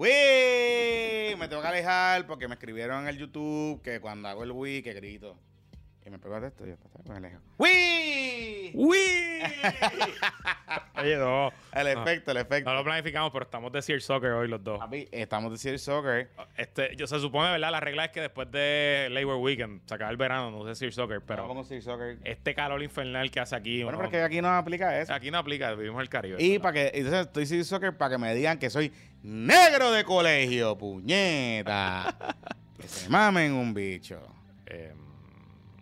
¡Wii! Me tengo que alejar porque me escribieron en el YouTube que cuando hago el Wii, que grito. Y me pego de esto y después me alejo. ¡Wii! ¡Uy! Oye, no. El efecto, el efecto. No lo planificamos, pero estamos de Sears Soccer hoy los dos. Papi, estamos de Series Soccer. Este, yo se supone, ¿verdad? La regla es que después de Labor Weekend, se acaba el verano, no sé Sears Soccer, Pero vamos con Series Soccer. este calor infernal que hace aquí. Bueno, uno- porque aquí no aplica eso. aquí no aplica, vivimos el Caribe. Y para que, entonces estoy Series Soccer para que me digan que soy negro de colegio, puñeta. que se mamen un bicho. Eh,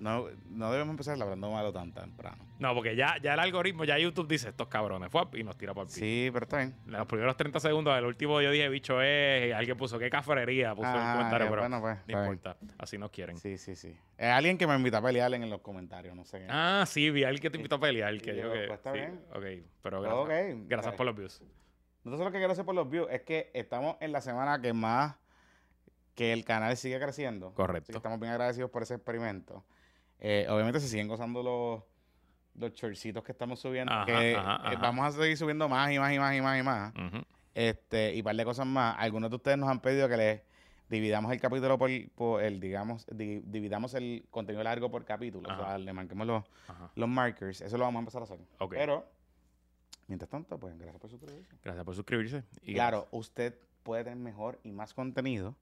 No, no debemos empezar hablando malo tan temprano. no, porque ya, ya el algoritmo, ya YouTube dice estos cabrones, fue y nos tira por el piso. Sí, pero está bien. Los primeros 30 segundos, el último yo dije bicho es, y alguien puso qué cafrería, puso en Ah, el comentario, ya, pero bueno, pues, no bien. importa, así nos quieren. Sí, sí, sí. Es alguien que me invita a pelear en los comentarios, no sé. Ah, sí, vi a alguien que te invitó a pelear, que yo, pues, está sí, bien. Ok, pero gracias, gracias Ok. por los views. Entonces lo que quiero hacer por los views es que estamos en la semana que más que el canal sigue creciendo. Correcto. Así que estamos bien agradecidos por ese experimento. Eh, obviamente se siguen gozando los, los shortcitos que estamos subiendo. Ajá, que ajá, eh, vamos a seguir subiendo más y más y más y más y más. Este, y un par de cosas más. Algunos de ustedes nos han pedido que les dividamos el capítulo por, por el, digamos, di- dividamos el contenido largo por capítulo. O sea, le marquemos los, los markers. Eso lo vamos a empezar a hacer. Pero, mientras tanto, pues gracias por suscribirse. Gracias por suscribirse. Y claro, usted puede tener mejor y más contenido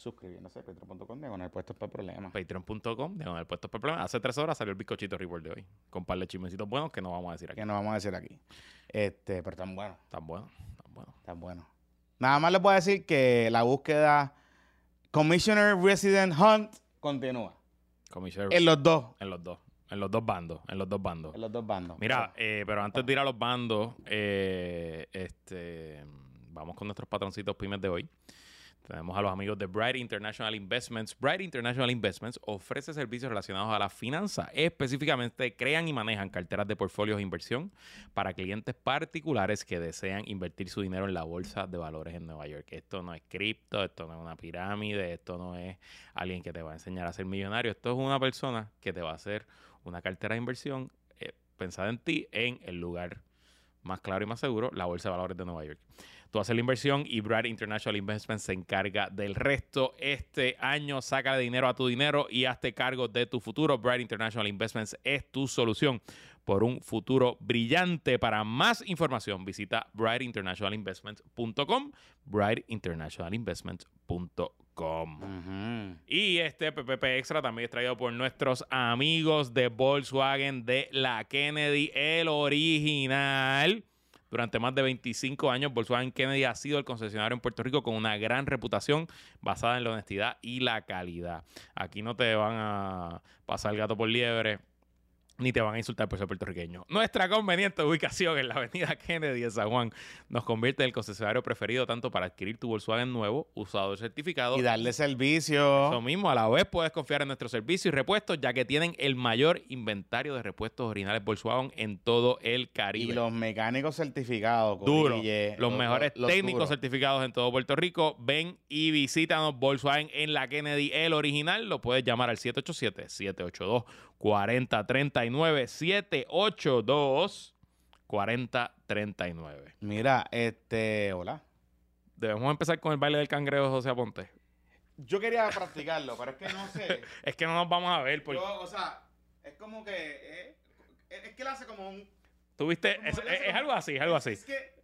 suscribiéndose a patreon.com diagonal puestos por problemas. Patreon.com, de el puesto por problema. Hace tres horas salió el bizcochito report de hoy. Con un par de chismecitos buenos que no vamos a decir aquí. Que no vamos a decir aquí. Este, pero tan bueno, Tan bueno, tan bueno. tan bueno. Nada más les voy a decir que la búsqueda Commissioner Resident Hunt continúa. Commissioner- En los dos. en los dos. En los dos bandos. En los dos bandos. En los dos bandos. Mira, eh, pero antes de ir a los bandos, eh, este, vamos con nuestros patroncitos pymes de hoy. Tenemos a los amigos de Bright International Investments. Bright International Investments ofrece servicios relacionados a la finanza. Específicamente, crean y manejan carteras de portfolios de inversión para clientes particulares que desean invertir su dinero en la bolsa de valores en Nueva York. Esto no es cripto, esto no es una pirámide, esto no es alguien que te va a enseñar a ser millonario. Esto es una persona que te va a hacer una cartera de inversión eh, pensada en ti en el lugar más claro y más seguro, la Bolsa de Valores de Nueva York. Tú haces la inversión y Brad International Investments se encarga del resto. Este año saca dinero a tu dinero y hazte cargo de tu futuro. Brad International Investments es tu solución por un futuro brillante. Para más información, visita brightinternationalinvestments.com, brightinternationalinvestments.com. Ujú. Y este PPP Extra también es traído por nuestros amigos de Volkswagen de la Kennedy, el original. Durante más de 25 años, Volkswagen Kennedy ha sido el concesionario en Puerto Rico con una gran reputación basada en la honestidad y la calidad. Aquí no te van a pasar el gato por liebre ni te van a insultar por ser puertorriqueño. Nuestra conveniente ubicación en la avenida Kennedy de San Juan nos convierte en el concesionario preferido tanto para adquirir tu Volkswagen nuevo, usado o certificado, Y darle servicio. eso mismo, a la vez puedes confiar en nuestros servicios y repuestos, ya que tienen el mayor inventario de repuestos originales Volkswagen en todo el Caribe. Y los mecánicos certificados. Duro. Los mejores los técnicos duros. certificados en todo Puerto Rico. Ven y visítanos Volkswagen en la Kennedy, el original. Lo puedes llamar al 787-782-4039. 782-4039. Mira, este, hola. Debemos empezar con el baile del cangrejo de José Aponte. Yo quería practicarlo, pero es que no sé. Es que no nos vamos a ver porque Yo, o sea, es como que. eh, es que él hace como un. tuviste. Es, es como- algo así, es algo así. Es que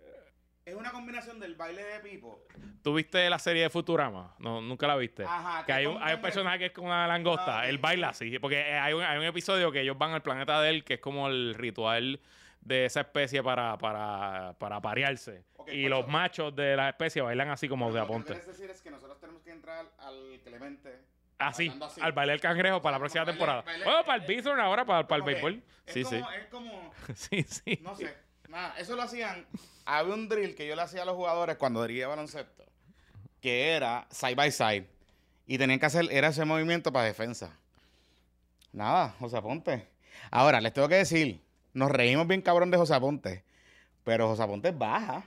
es una combinación del baile de Pipo. ¿Tuviste la serie de Futurama? No, nunca la viste. Ajá, que hay un, hay un personaje que es como una langosta. Ah. Él baila así. Porque eh, hay un, hay un episodio que ellos van al planeta de él, que es como el ritual de esa especie para, para, para parearse. Y por los eso- machos de la especie bailan así como de Lo que aponte. quieres decir es que nosotros tenemos que entrar al Clemente. Así, bailando así. al baile del cangrejo para la próxima Baile- temporada. baile- bueno, para el Bithorn ahora, para, para el béisbol. Sí, sí. como, Es como. Sí, sí. No sé. Nada, eso lo hacían. Había un drill que yo le hacía a los jugadores cuando dirigía baloncesto, que era side by side. Y tenían que hacer, era ese movimiento para defensa. Nada, José Aponte. Ahora, les tengo que decir, nos reímos bien cabrón de José Aponte, pero José Aponte baja.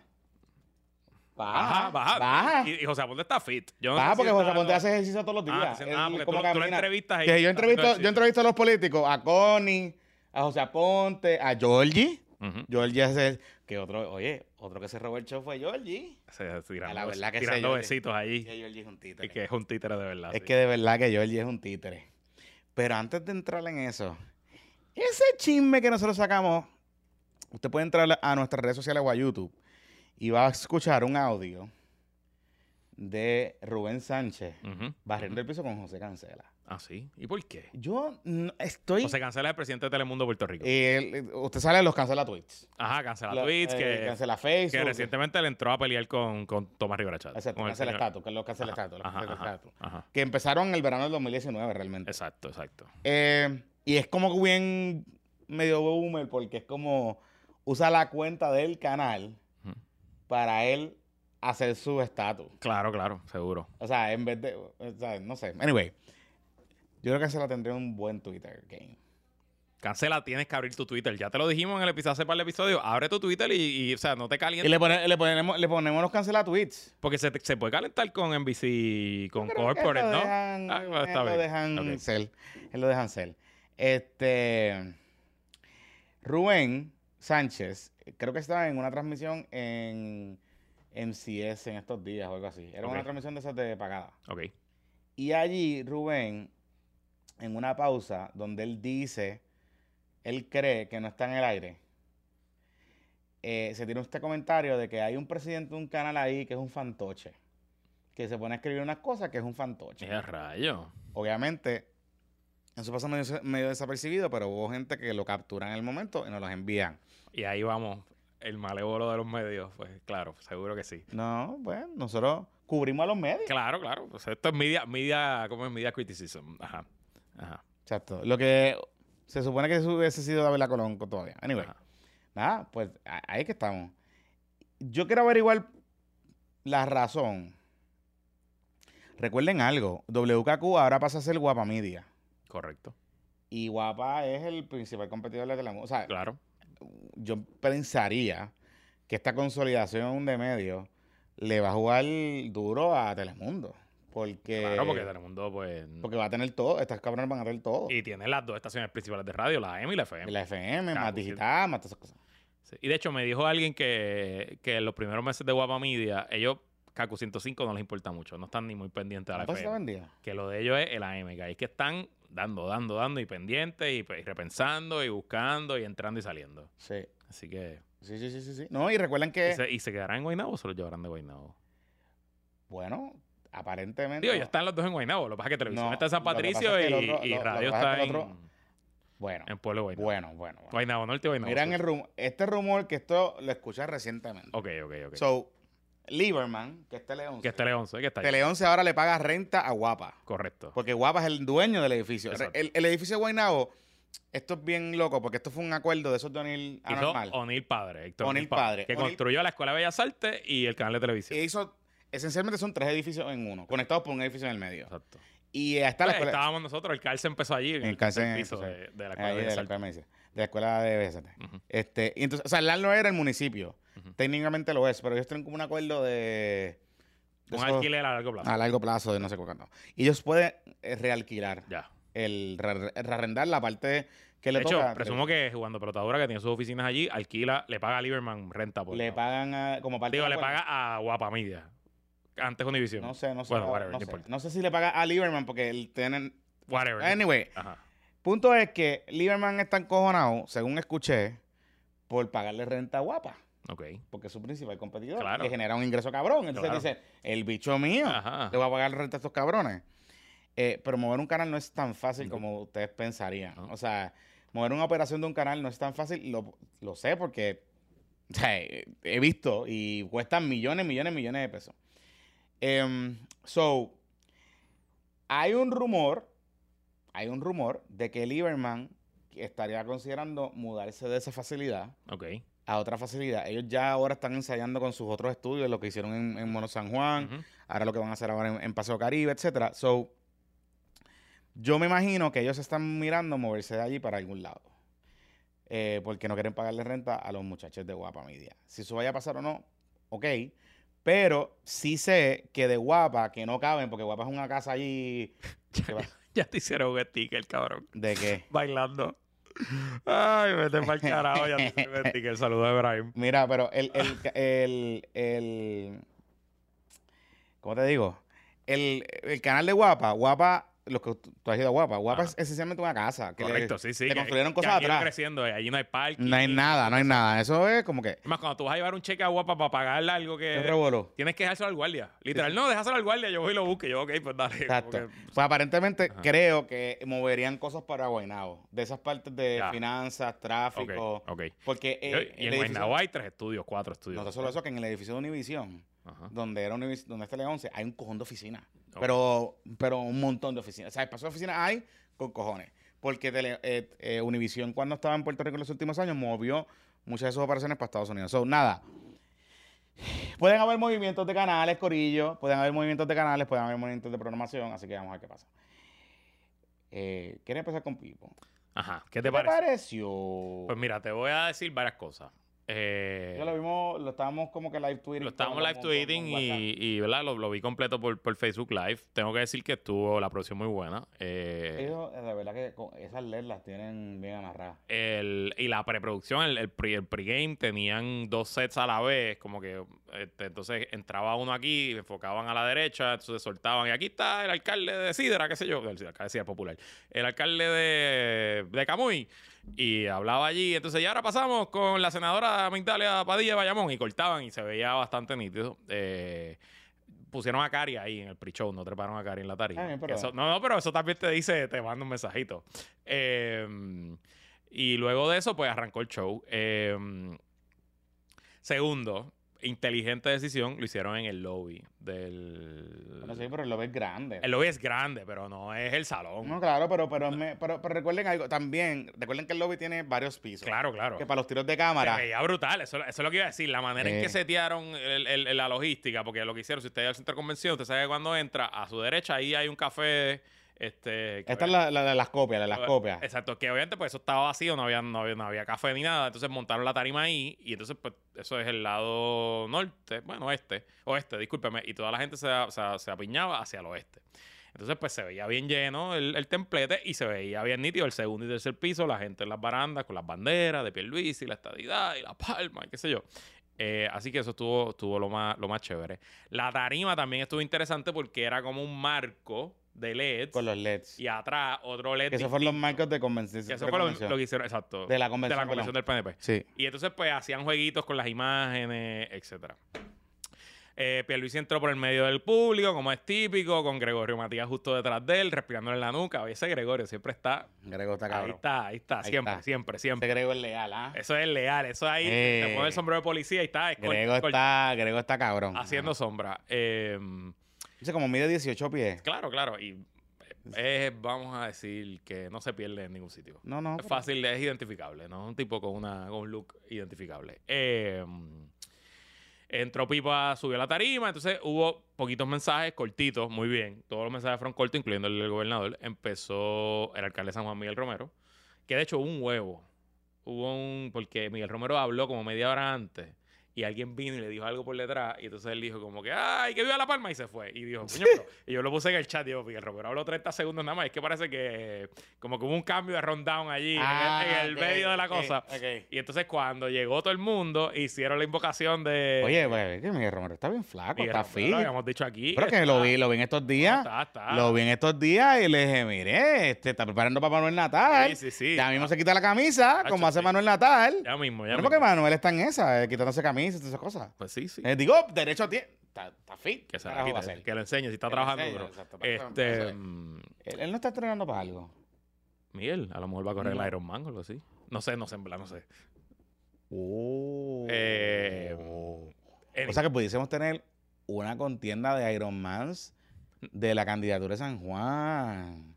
Baja, baja. Baja. Y, y José Aponte está fit. Yo no Baja si porque José Aponte hace ejercicio todos los días. Ah, sí, ah, Él porque como tú, tú entrevistas ahí. Que yo entrevisto, yo entrevisto a los políticos, a Connie, a José Aponte, a Georgie. Ujú. Georgie es el que otro, oye, Otro que se robó el show fue Georgie. Se- tirando, la verdad que tirando besitos ahí. Que Georgie es un títere. Y que es un títere de verdad. Es sí. que de verdad que Georgie es un títere. Pero antes de entrar en eso, ese chisme que nosotros sacamos, usted puede entrar a nuestras redes sociales o a YouTube y va a escuchar un audio de Rubén Sánchez barriendo el piso con José Cancela. Ah, sí. ¿Y por qué? Yo no- estoy... O se cancela el presidente de Telemundo Puerto Rico. eh, usted sale de los cancela tweets. Ajá, cancela Lo- tweets, eh, que, cancela Facebook. que recientemente le entró a pelear con, con Tomás Rivera Chat. Exacto, cancela estatus, que es lo cancela Ajá, estatus. los ajá, cancela ajá, estatus. ajá. Que empezaron en el verano del 2019 realmente. Exacto, exacto. Eh, y es como que bien medio boomer porque es como usa la cuenta del canal para él hacer su estatus. Claro, claro, seguro. O sea, en vez de, o sea, no sé. Anyway, yo creo que se la tendría un buen Twitter game. Cancela, tienes que abrir tu Twitter. Ya te lo dijimos en el episodio, hace par de episodios. Abre tu Twitter y, y, o sea, no te Y calientes. le, pone- le ponemos, le ponemos los cancela tweets. Porque se, se puede calentar con NBC, con creo que Corporate, lo ¿no? dejan- Ah, bueno, él está lo dejan Ok. ser. Él lo dejan ser. Este. Rubén Sánchez, creo que estaba en una transmisión en MCS en estos días o algo así. Era una transmisión de esas de pagada. Ok. Y allí Rubén, en una pausa donde él dice, él cree que no está en el aire, eh, se tiene este comentario de que hay un presidente de un canal ahí que es un fantoche. Que se pone a escribir unas cosas que es un fantoche. ¡Qué rayo! Obviamente, eso pasa medio, medio desapercibido, pero hubo gente que lo captura en el momento y nos los envían. Y ahí vamos, el malévolo de los medios. Pues claro, seguro que sí. No, bueno, nosotros cubrimos a los medios. Claro, claro. Pues esto es media, media, ¿cómo es? Media criticism. Ajá. Ajá. Exacto. Lo que se supone que eso hubiese sido David Colón todavía. Anyway. ajá. Nada, pues ahí que estamos. Yo quiero averiguar la razón. Recuerden algo, WKQ ahora pasa a ser Guapa Media. Correcto. Y Guapa es el principal competidor de Telemundo. O sea, Claro. yo pensaría que esta consolidación de medios le va a jugar duro a Telemundo. Porque, Claro, porque Telemundo, pues. porque va a tener todo, estas cabronas van a tener todo. Y tiene las dos estaciones principales de radio, la AM y la FM. Y la FM, Claro, más sí. digital, más todas esas cosas. Sí. Y de hecho, me dijo alguien que, que en los primeros meses de Guapa Media, ellos, Kaku 105 no les importa mucho, no están ni muy pendientes a la ¿Cuánto se FM. Que lo de ellos es el AM, que ahí es que están dando, dando, dando y pendientes y, pues, y repensando y buscando y entrando y saliendo. Sí. Así que. Sí, sí, sí, sí, sí. No, y recuerden que, ¿Y se, y se quedarán en Guaynabo o se los llevarán de Guaynabo? bueno, aparentemente. Digo, ya están los dos en Guaynabo. Lo que pasa es que televisión No, está en San Patricio es y, que otro- y lo- radio pasa es está que en, otro- Bueno, en Pueblo Guaynabo. bueno, bueno. bueno. Guaynabo Norte y Guaynabo Miran el rumor. Este rumor que esto lo escuché recientemente. Ok, ok, ok. So, Lieberman, que es Tele 11. que es Tele 11, que está ahí. Tele 11 ahora le paga renta a Guapa. Correcto. Porque Guapa es el dueño del edificio. El, el edificio de Guaynabo, esto es bien loco, porque esto fue un acuerdo de esos de O'Neill Hizo anormal. O'Neill Padre, Héctor O'Neill Padre. Que construyó la Escuela de Bellas Artes y el canal de televisión. E hizo, esencialmente son tres edificios en uno, conectados por un edificio en el medio. Exacto. Y está la Pues, escuela. estábamos nosotros, el CAL se empezó allí en En el piso de, de la Escuela de de la, escuela de medicina, de la escuela de BST. Este, y entonces, o sea, el no era el municipio. Técnicamente lo es, pero ellos tienen como un acuerdo de. de Un esos- alquiler a largo plazo. a largo plazo de no sé cuánto. Y ellos pueden eh, realquilar, Ya. el re- rearrendar la parte que le De hecho, toca. presumo que jugando pelotadura que tiene sus oficinas allí, alquila, le paga a Lieberman renta por le pagan a- como parte Digo, le paga a Guapa Media. Antes Univision. No sé, no sé. Bueno, no, whatever, no sé. No sé si le paga a Lieberman porque él tienen. Whatever. Anyway, Ajá. punto es que Lieberman está encojonado, según escuché, por pagarle renta guapa. Ok. Porque es su principal competidor. Claro. Le genera un ingreso cabrón. Entonces Claro. dice, el bicho mío Ajá. le va a pagar renta a estos cabrones. Eh, pero mover un canal no es tan fácil como ustedes pensarían. O sea, mover una operación de un canal no es tan fácil. Lo, lo sé porque o sea, he he visto y cuestan millones, millones, millones de pesos. Em, so, hay un rumor, hay un rumor de que Lieberman estaría considerando mudarse de esa facilidad a otra facilidad. Ellos ya ahora están ensayando con sus otros estudios, lo que hicieron en, en Mono San Juan, ahora lo que van a hacer ahora en, en Paseo Caribe, etcétera. So, yo me imagino que ellos están mirando moverse de allí para algún lado. Eh, porque no quieren pagarle renta a los muchachos de Guapa Media. Si eso vaya a pasar o no, ok. Pero sí sé que de Guapa, que no caben, porque Guapa es una casa allí. Ya te hicieron un sticker, cabrón. ¿De qué? Bailando. Ay, vete el carajo. Ya te metí que el saludo de Ibrahim. Mira, pero el, el, el, el, ¿cómo te digo? El, el canal de Guapa, Guapa, lo que tú, has ido a Guapa, Guapa Ajá. es esencialmente una casa. Que le- Correcto, sí, sí. le que- construyeron que cosas atrás. creciendo, eh, allí no hay parking. No hay nada, no hay nada. Eso es como que... Más, cuando tú vas a llevar un cheque a guapa para pagarle algo ¿Qué que... revoló? Tienes que dejárselo al guardia. Literal, no, déjaselo al guardia. Yo voy y lo busco. y Yo, ok, pues dale. Exacto. que- Pues aparentemente Ajá. creo que moverían cosas para Guaynabo. De esas partes de Ya. finanzas, tráfico. ok. Porque y eh, en el edificio- Guaynabo hay tres estudios, cuatro estudios. No solo eso, que en el edificio de Univision, Ajá. donde era Univis- donde está el 11, hay un cojón de oficinas. Pero, pero un montón de oficinas. O sea, espacio de oficinas hay con cojones. Porque tele, eh, eh, Univision, cuando estaba en Puerto Rico en los últimos años, movió muchas de sus operaciones para Estados Unidos. So, nada. Pueden haber movimientos de canales, Corillo. Pueden haber movimientos de canales, pueden haber movimientos de programación. Así que vamos a ver qué pasa. Eh, ¿Quieres empezar con Pipo? Ajá. ¿Qué ¿Qué te parece? pareció? Pues mira, te voy a decir varias cosas. Eh, Yo lo vimos, lo estábamos como que live tweeting. Lo estábamos live con- con- tweeting con y, y, ¿verdad? Lo, lo vi completo por, por Facebook Live. Tengo que decir que estuvo la producción muy buena. Eh, Ellos, de verdad que esas LED las tienen bien amarradas. el- y la preproducción, el, el, pre, el pregame, tenían dos sets a la vez. Como que este, entonces entraba uno aquí, enfocaban a la derecha, entonces soltaban. Y aquí está el alcalde de Sidra, qué sé yo, el alcalde de Sidra Popular. El alcalde de, de Camuy. Y hablaba allí. Entonces, ya ahora pasamos con la senadora Migdalia Padilla de Bayamón. Y cortaban y se veía bastante nítido. Eh, pusieron a Cari ahí en el pre-show, no treparon a Cari en la tarima. Ah, Eso- no, no, pero eso también te dice, te manda un mensajito. Eh, y luego de eso, pues arrancó el show. Eh, segundo, inteligente decisión, lo hicieron en el lobby del... Bueno, sí, pero el lobby es grande. El lobby es grande, pero no es el salón. No, claro, pero, pero, me- pero, pero recuerden algo también. Recuerden que el lobby tiene varios pisos. Claro, claro. Que para los tiros de Se cámara. veía brutal, eso, eso es lo que iba a decir. La manera en que setearon el- el- el- la logística, porque lo que hicieron, si usted va al centro de convención, usted sabe que cuando entra, a su derecha ahí hay un café. Este, Esta es la, la de las copias, la de las copias. Exacto, que obviamente pues eso estaba vacío, no había, no había, no había café ni nada. Entonces montaron la tarima ahí y entonces pues eso es el lado norte, bueno, oeste, oeste, discúlpeme, y toda la gente se, se, se apiñaba hacia el oeste. Entonces pues se veía bien lleno el, el templete y se veía bien nítido el segundo y tercer piso, la gente en las barandas con las banderas de Pierluisi, la estadidad y la palma y qué sé yo. Eh, así que eso estuvo, estuvo lo, más, lo más chévere. La tarima también estuvo interesante porque era como un marco de LEDs Con los LEDs. y atrás otro LED Que esos fueron los marcos de convención. Que eso de fue lo, que hicieron, exacto. De la convención, de la convención del PNP. Sí. Y entonces, pues, hacían jueguitos con las imágenes, etcétera. Eh, Pierluisi entró por el medio del público, como es típico, con Gregorio Matías justo detrás de él, respirándole en la nuca. Ese Gregorio siempre está... Grego está Ahí cabrón. está, ahí está, Ahí siempre, está. siempre, Este siempre. Grego es leal, ¿ah? Eso es leal, eso ahí, Eh. te pone el sombrero de policía y está, es Grego está, Grego está cabrón. haciendo sombra. Eh, Dice como mide 18 pies. claro, claro, y eh, vamos a decir que no se pierde en ningún sitio. No, no. Es fácil, es identificable, ¿no? Un tipo con, una, con un look identificable. Eh, entró Pipa, subió a la tarima, entonces hubo poquitos mensajes cortitos, muy bien. Todos los mensajes fueron cortos, incluyendo el del gobernador. Empezó el alcalde de San Juan Miguel Romero, que de hecho hubo un huevo. Hubo un. Porque Miguel Romero habló como media hora antes. Y alguien vino y le dijo algo por detrás. Y entonces él dijo como que, ¡ay, que viva La Palma! Y se fue. Y dijo, coño, pero- Y yo lo puse en el chat. Digo, Miguel Romero habló 30 segundos nada más. Es que parece que como que hubo un cambio de rundown allí en el- Ah, en el, ok, medio de la cosa. Y entonces cuando llegó todo el mundo, hicieron la invocación de... Oye, pues, Miguel Romero está bien flaco, Miguel está fit. Lo habíamos dicho aquí. Pero que lo vi, lo vi en estos días. Está, está. Lo vi en estos días y le dije, mire, este está preparando para Manuel Natal. Sí, sí, sí. Ya mismo se quita la camisa, como hace. Manuel Natal. Ya mismo, ya mismo. porque Manuel está en esa, eh, quitándose camisa y todas esas cosas. Pues sí, sí. Eh, digo, derecho tiene. Está, está fit. que se la a que lo enseñe si está Que trabajando enseñe, duro. exacto, Este, mm, Él, él no está entrenando para algo. Miguel, a lo mejor va a correr No. el Iron Man o algo así. No sé, no sé, en verdad, no sé. Oh. Eh, o sea que pudiésemos tener una contienda de Iron Mans de la candidatura de San Juan.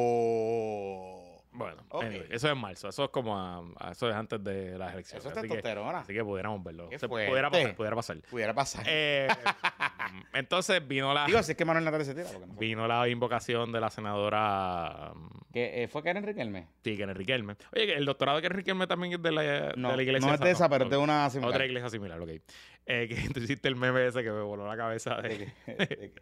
Oh. Bueno, Anyway, eso es marzo. Eso es como a- a- eso es antes de las elecciones. Eso es así, que, testosterona. así que pudiéramos verlo. Se- pudiera pasar, pudiera pasar. Pudiera pasar. Eh, entonces vino la Digo, si es que Manuel Natal se tira. No vino la invocación de la senadora mm, Que eh, fue Karen Riquelme. Sí, Kenneth Riquelme. Oye, que el doctorado de Kenneth Riquelme también es de la, No, de la iglesia. no es de esa, pero es de una similar. Otra iglesia similar, ok. Eh, que tú hiciste el meme ese que me voló la cabeza de, De que- de que-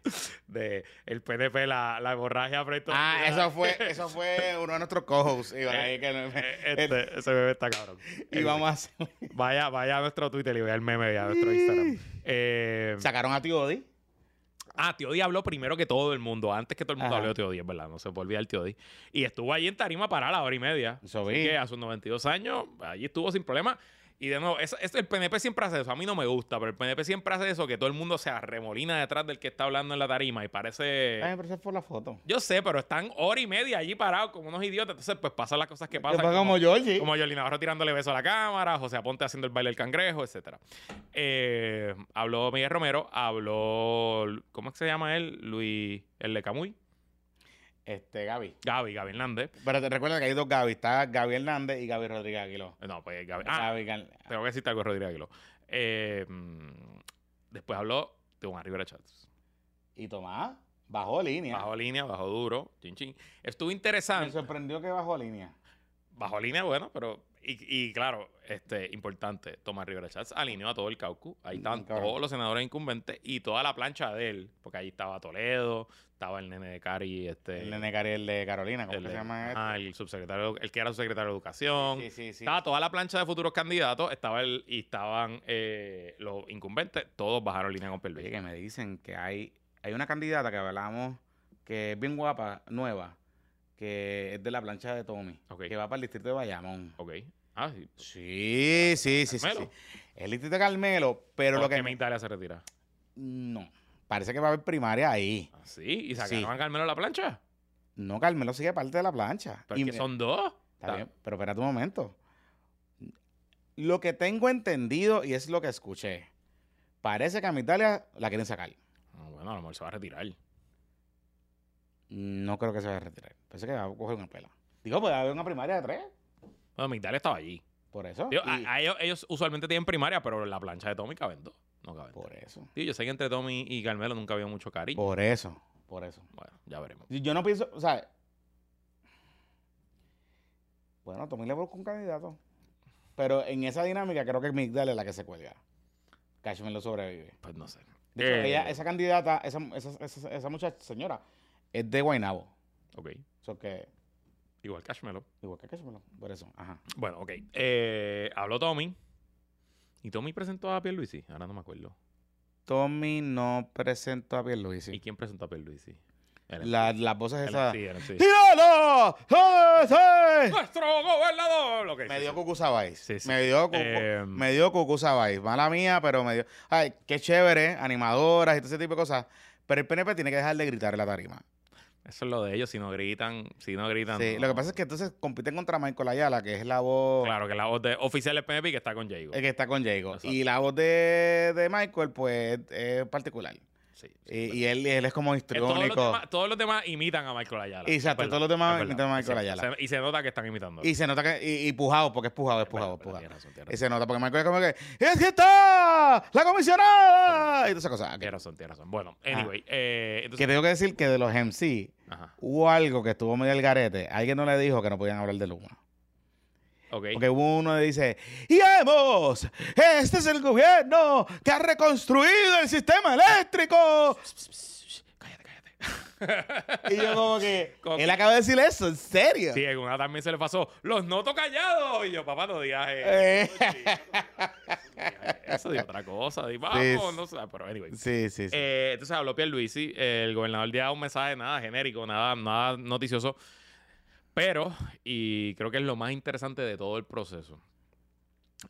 de el PNP, la, la hemorragia frente Ah, eso fue, eso fue uno de nuestros co-hosts. Ahí que no- Este, ese meme está cabrón. y vamos a hacer. Vaya, vaya a nuestro Twitter y vea el meme y a nuestro Instagram. Eh, Sacaron a Tío Odi. ah, Tío Di habló primero que todo el mundo, antes que todo el mundo Ajá. habló de Tío Di, es verdad, no se puede olvidar Tío Di. Y estuvo allí en Tarima para la hora y media. Eso Así vi. que a sus 92 años, allí estuvo sin problema. Y de nuevo, eso, el PNP siempre hace eso. A mí no me gusta, pero el PNP siempre hace eso, que todo el mundo se arremolina detrás del que está hablando en la tarima y parece... Ay, pero fue la foto. Yo sé, pero están hora y media allí parados como unos idiotas. Entonces, pues pasan las cosas que pasan. Después como Georgie. Como Yoli Navarro tirándole beso a la cámara, José Aponte haciendo el baile del cangrejo, etcétera. Eh, habló Miguel Romero, habló, ¿cómo es que se llama él? Luis, el de Camuy. Este, Gaby. Gaby, Gaby Hernández. Pero te recuerda que hay dos Gaby. Está Gaby Hernández y Gaby Rodríguez Aguiló. No, pues Gaby. Ah, Gaby Gal- tengo que decirte algo, Rodríguez Aguiló. Eh, después habló de Juan Rivera Chats. Y Tomás bajó línea. Bajó línea, bajó duro, chin chin. Estuvo Me interesante. sorprendió que bajó línea. Bajo línea, bueno, pero. Y, y claro, este, importante, Tomás Rivera Chats alineó a todo el caucus. Ahí estaban todos los senadores incumbentes y toda la plancha de él, porque ahí estaba Toledo, estaba el nene de Cari, este. El nene Cari, el de Carolina, ¿cómo el que de- se llama ajá, el subsecretario, el que era subsecretario de Educación. este? Sí, sí, sí. Estaba toda la plancha de futuros candidatos, estaba el, y estaban eh, los incumbentes, todos bajaron línea con Oye, Pierluisi. que me dicen que hay, hay una candidata que hablamos que es bien guapa, nueva, que es de la plancha de Tommy, que va para el distrito de Bayamón. Ok. Ah, sí. Sí, sí, sí, sí. El distrito de Carmelo, pero lo que... me Italia se retira. No, parece que va a haber primaria ahí. Ah, sí, y sacaron a Carmelo la plancha. No, Carmelo sigue parte de la plancha. Pero Y que son dos. Está bien, pero espérate un momento. Lo que tengo entendido y es lo que escuché, parece que a mi Italia la quieren sacar. Ah, bueno, a lo mejor se va a retirar. No creo que se vaya a retirar. Parece que va a coger una pela. Digo, a haber una primaria de tres. Bueno, Migdalia estaba allí. Por eso. Digo, a- y- a ellos, ellos usualmente tienen primaria, pero la plancha de Tommy caben dos. No caben por eso. Yo sé que entre Tommy y Carmelo nunca había mucho cariño. Por eso. Por eso. Bueno, ya veremos. Yo no pienso, o sea. Bueno, Tommy le busca un candidato. Pero en esa dinámica creo que Migdal es la que se cuelga. Cashman lo sobrevive. Pues no sé. De hecho, Eh, ella- esa candidata, esa, esa, esa, esa muchacha, señora, es de Guaynabo. Ok. Eso que, Igual Cashmelo. igual que por eso. Ajá. Bueno, ok. Eh, habló Tommy. Y Tommy presentó a Pierluisi. Ahora no me acuerdo. Tommy no presentó a ¿Y Pierluisi. quién presentó a Pierluisi? La- las voces esas. ¡Tíralo! ¡Nuestro gobernador! Ok, Me dio sí. Cucu Sabáis. Sí, sí. Me dio Eh, me dio Sabáis. Mala mía, pero me dio. Ay, qué chévere, animadoras y todo ese tipo de cosas. Pero el PNP tiene que dejar de gritar en la tarima. Eso es lo de ellos. Si no gritan, si no gritan. Sí, no. lo que pasa es que entonces compiten contra Michael Ayala, que es la voz. Claro, que la voz de oficial del PNP que está con Jago. El que está con Jago. Y la voz de, de Michael, pues, es particular. Sí, sí, Y, y él, y él es como Eh, Todos los, histriónico. demás, todos los demás imitan a Michael Ayala. Exacto, todos los demás imitan a Michael Ayala. se- y se nota que están imitando. Y se nota que. Y, y pujado, porque es pujado, es Es pujado, es pujado. Tienes razón, tienes Y razón. se nota porque Michael es como que. ¡Es que está! ¡La comisionada! Y todas esas cosas. Tienes razón, tienes razón. Bueno, anyway. eh, Que entonces, tengo que decir que de los MC ajá, hubo algo que estuvo medio al garete. Alguien no le dijo que no podían hablar de Luma. Ok. Porque uno dice, y hemos, este es el gobierno que ha reconstruido el sistema eléctrico. Cállate, cállate. Y yo como que, Como él acaba de decir eso, ¿en serio? Sí, en una también se le pasó. Los noto callados. Y yo, papá, no digas eh, eso. de otra cosa. Di, vamos, Sí. no sé. Pero, anyway. Sí, sí, sí. Eh, entonces habló Pierluisi, el gobernador dio un mensaje nada genérico, nada, nada noticioso, pero, y creo que es lo más interesante de todo el proceso,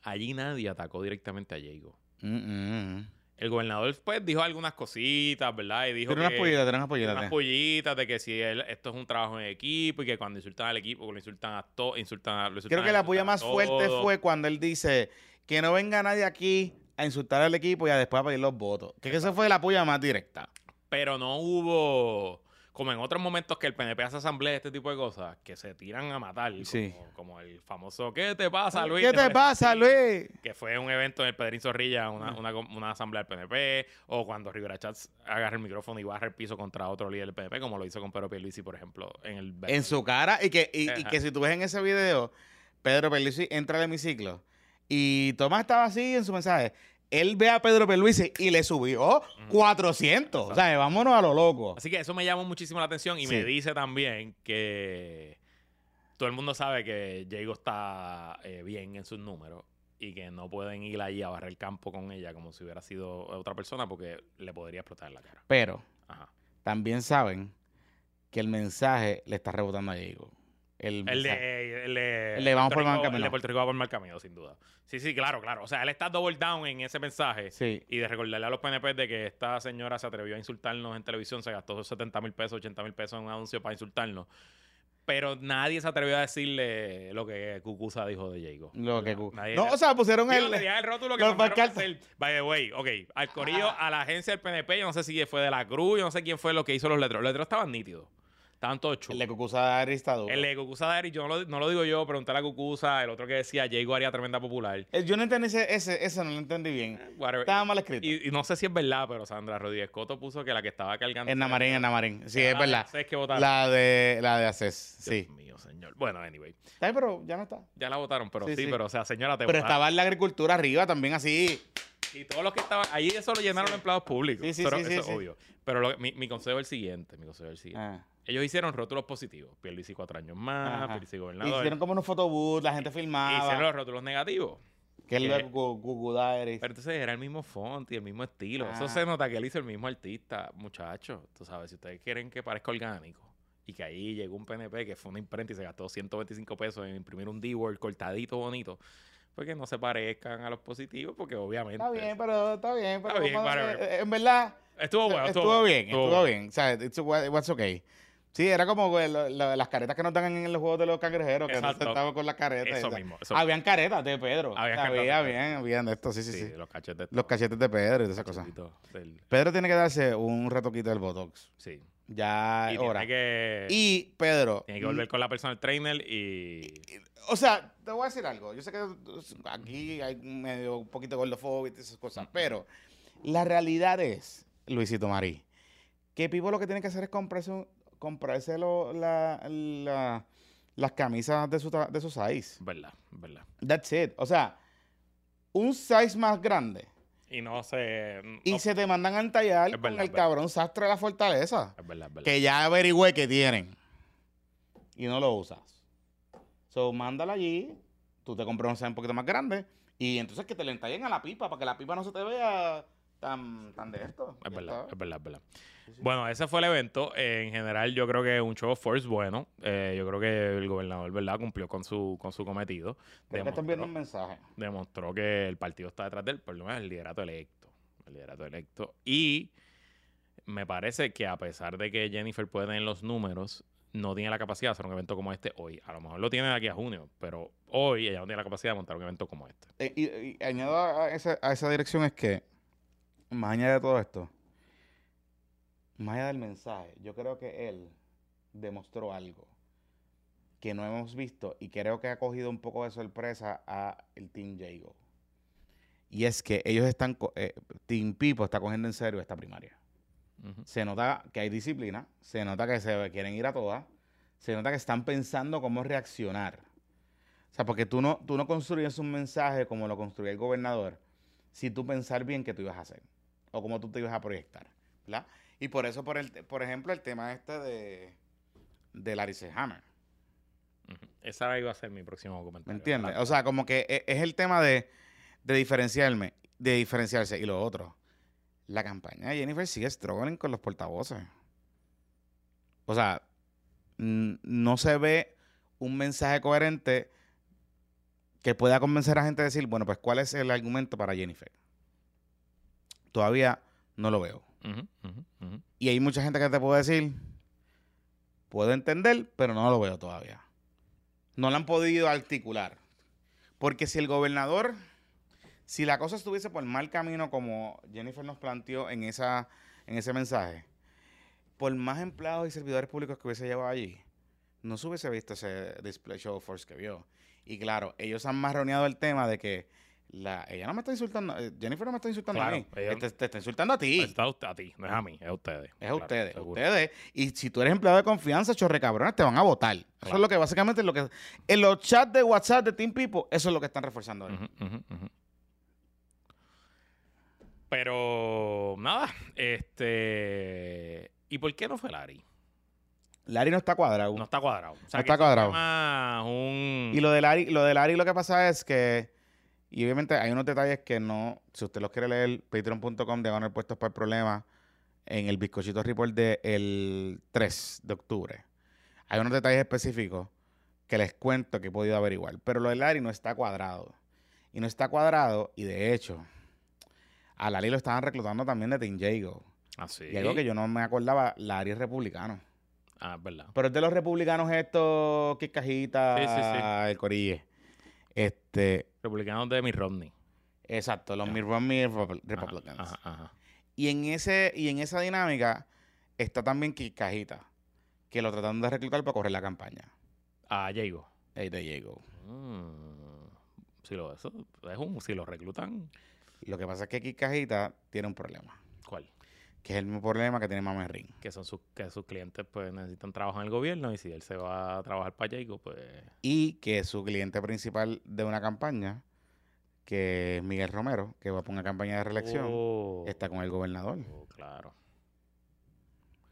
allí nadie atacó directamente a. Mm, mm, mm. El gobernador pues dijo algunas cositas, ¿verdad? Y dijo Tiene unas que- pollitas, tiene unas unas pollitas. pollitas de que si él- esto es un trabajo en equipo y que cuando insultan al equipo, lo insultan a todos, insultan a, lo insultan Creo que la puya insultan a más fuerte fue cuando él dice que no venga nadie aquí a insultar al equipo y a después a pedir los votos. Que esa fue la puya más directa. Pero no hubo. Como en otros momentos que el PNP hace asamblea este tipo de cosas, que se tiran a matar. Sí. Como, como el famoso ¿Qué te pasa, Luis? ¿Qué te pasa, Luis? Que fue un evento en el Pedrín Zorrilla, una, una, una asamblea del PNP, o cuando Rivera Chats agarra el micrófono y baja el piso contra otro líder del PNP, como lo hizo con Pedro Pierluisi, por ejemplo, en el... En su cara. Y que, y, que si tú ves en ese video, Pedro Pierluisi entra al hemiciclo y Tomás estaba así en su mensaje. Él ve a Pedro Pierluisi y le subió 400. O sea, vámonos a lo loco. Así que eso me llamó muchísimo la atención y Sí. me dice también que todo el mundo sabe que Diego está eh, bien en sus números y que no pueden ir allí a barrer el campo con ella como si hubiera sido otra persona porque le podría explotar en la cara. Pero Ajá. también saben que el mensaje le está rebotando a Diego. El, El de, el de, El de vamos por Puerto mal Rico- camino. El de Puerto Rico va por mal camino, sin duda. Sí, sí, claro, claro. O sea, él está double down en ese mensaje. Sí. Y de recordarle a los PNP de que esta señora se atrevió a insultarnos en televisión, se gastó 70 mil pesos, 80 mil pesos en un anuncio para insultarnos. Pero nadie se atrevió a decirle lo que Cucusa dijo de Jago. Lo que, Nadie- no, o sea, pusieron el. el rótulo que los hacer. By the way, ok, al corillo, a la agencia del PNP, yo no sé si fue de la Cruz, yo no sé quién fue lo que hizo los letreros. Los letreros estaban nítidos. Todos chulos. El de Cucusa está duro. El de Cucusa Dari, yo no lo, no lo digo yo, preguntarle a Cucusa, el otro que decía Jago haría tremenda popular. Eh, Yo no entendí ese, ese, ese no lo entendí bien. Whatever. Estaba mal escrito. Y, y no sé si es verdad, pero Sandra Rodríguez Coto puso que la que estaba cargando. En Namarín, en Namarín. Sí, es la de verdad. Access que. La de, la de Access, Dios sí. mío, señor. Bueno, anyway. Está pero ya no está. Ya la votaron, pero Sí, sí, sí. pero o sea, señora, te Pero votaron. estaba en la agricultura arriba también así. Y todos los que estaban allí, eso lo llenaron los empleados públicos. Sí, sí, Pero sí, eso sí, es sí. obvio. Pero lo- mi, mi consejo es el siguiente, mi consejo es el siguiente. Ah. Ellos hicieron rótulos positivos. Pierluisi cuatro años más, Ajá. Pierluisi gobernador. Hicieron como unos photobooths, la gente Hicieron filmaba. los rótulos negativos. Que es lo de. Pero entonces era el mismo font y el mismo estilo. Eso Ah. se nota que él hizo el mismo artista, muchachos. Tú sabes, si ustedes quieren que parezca orgánico y que ahí llegó un PNP que fue una imprenta y se gastó 125 pesos en imprimir un D-Word cortadito bonito, pues que no se parezcan a los positivos, porque obviamente. Está bien, pero está bien. Pero Está bien, eh, en verdad, Estuvo bueno, estuvo, bien, estuvo bien. O sea, it's, it was okay. Sí, era como güey, lo- lo- las caretas que nos dan en los juegos de los cangrejeros, que nos sentaban con las caretas. Eso mismo. Eso, Habían caretas de Pedro. Había, caretas de bien, habían de esto, sí, sí, sí, sí. los cachetes. Los cachetes de Pedro y todas esas cosas. del- Pedro tiene que darse un retoquito del Botox. Sí. Ya Y tiene que, Y Pedro. tiene que volver con la personal trainer y. O sea, te voy a decir algo. Yo sé que aquí hay medio un poquito de gordofobia y esas cosas, pero la realidad es, Luisito Marí, que Pipo lo que tiene que hacer es comprarse, un- comprarse lo- la- la- las camisas de su, de su size. Verdad, verdad. That's it. O sea, un size más grande Y no se. y se te mandan a entallar con el cabrón sastre de la fortaleza. Es verdad, es verdad. que ya averigüé que tienen y no lo usas. So, mándala allí, tú te compras un size un poquito más grande y entonces que te le entallen a la pipa para que la pipa no se te vea tan, tan de esto. Es verdad, está. es verdad, es verdad. Sí, sí. Bueno, ese fue el evento. Eh, en general, yo creo que un show of force bueno. Eh, yo creo que el gobernador, ¿verdad?, cumplió con su, con su cometido. Creo que están viendo un mensaje. demostró que el partido está detrás de él, por lo menos el liderato electo. El liderato electo. Y me parece que a pesar de que Jennifer puede tener los números, no tiene la capacidad de hacer un evento como este hoy. A lo mejor lo tiene de aquí a junio, pero hoy ella no tiene la capacidad de montar un evento como este. Eh, y, y añado a esa, a esa dirección es que, más allá de todo esto, más allá del mensaje, yo creo que él demostró algo que no hemos visto y creo que ha cogido un poco de sorpresa a el Team Jago. Y es que ellos están, eh, Team Pipo está cogiendo en serio esta primaria. Se nota que hay disciplina, se nota que se quieren ir a todas, se nota que están pensando cómo reaccionar. O sea, porque tú no, tú no construyes un mensaje como lo construyó el gobernador si tú pensar bien qué tú ibas a hacer o cómo tú te ibas a proyectar, ¿verdad? Y por eso, por, el, por ejemplo, el tema este de, de Larry C. Hammer. Esa iba a ser mi próximo comentario. ¿me entiendes? O sea, como que e- es el tema de, de diferenciarme, de diferenciarse. Y lo otro, la campaña de Jennifer sigue struggling con los portavoces. O sea, no se ve un mensaje coherente que pueda convencer a gente de decir, bueno, pues cuál es el argumento para Jennifer. Todavía no lo veo. Y hay mucha gente que te puede decir, puedo entender, pero no lo veo todavía. No lo han podido articular. Porque si el gobernador, si la cosa estuviese por mal camino como Jennifer nos planteó en, esa, en ese mensaje, por más empleados y servidores públicos que hubiese llevado allí, no se hubiese visto ese display show force que vio. Y claro, ellos han marroneado el tema de que la, ella no me está insultando, eh, Jennifer no me está insultando Claro, a mí, ella- te, te está insultando a ti. Está usted- a ti, no es a mí, es a ustedes. Es a Claro, ustedes, seguro. ustedes. Y si tú eres empleado de confianza, chorre cabrones, te van a votar. Eso es lo que básicamente es lo que. En los chats de WhatsApp de Team People, eso es lo que están reforzando ahora. Ujú. Pero nada, este. ¿Y por qué no fue Larry? Larry no está cuadrado. No está cuadrado. O sea, No está cuadrado. un. Y lo de Larry, lo de Larry lo que pasa es que. Y obviamente hay unos detalles que no. Si usted los quiere leer, patreon.com de ganar puestos para el problema. En el bizcochito report del 3 de octubre. Hay unos detalles específicos que les cuento que he podido averiguar. Pero lo de Larry no está cuadrado. Y no está cuadrado. Y de hecho, a Larry lo estaban reclutando también de Team Jago. Ah, sí. Y algo que yo no me acordaba, Larry es republicano. Ah, es verdad. Pero es de los republicanos estos, que cajita, Sí, sí, sí. el corille. Este, Republicanos de Mitt Romney. exacto, los Ya. Mitt Romney Ajá, Republicans. Ajá, ajá. Y en ese, y en esa dinámica está también Cajita, que lo tratan de reclutar para correr la campaña. Ah, Jago. Ahí te llego. Mm, si lo, eso es un, si lo reclutan, Lo que pasa es que Cajita tiene un problema. Que es el mismo problema que tiene Mama Ring. Que son sus, que sus clientes pues necesitan trabajo en el gobierno y si él se va a trabajar para Jago, pues Y que su cliente principal de una campaña, que es Miguel Romero, que va por una campaña de reelección, Oh, está con el gobernador. oh, claro.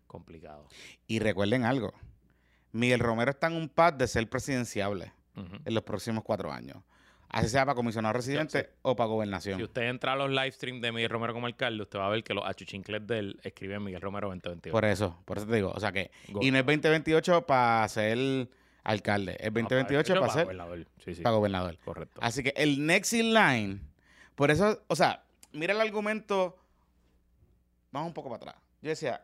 Complicado. Y recuerden algo, Miguel Romero está en un pad de ser presidenciable en los próximos cuatro años. Así sea para comisionado residente sí. o para gobernación. Si usted entra a los live streams de Miguel Romero como alcalde, usted va a ver que los achuchincles de él escriben Miguel Romero 2022. Por eso, por eso te digo. O sea que, Go- y no es 2028 para ser alcalde, es No, 2028 para, ser gobernador. Sí, sí. para gobernador. Correcto. Así que el next in line, por eso, o sea, mira el argumento, vamos un poco para atrás. Yo decía,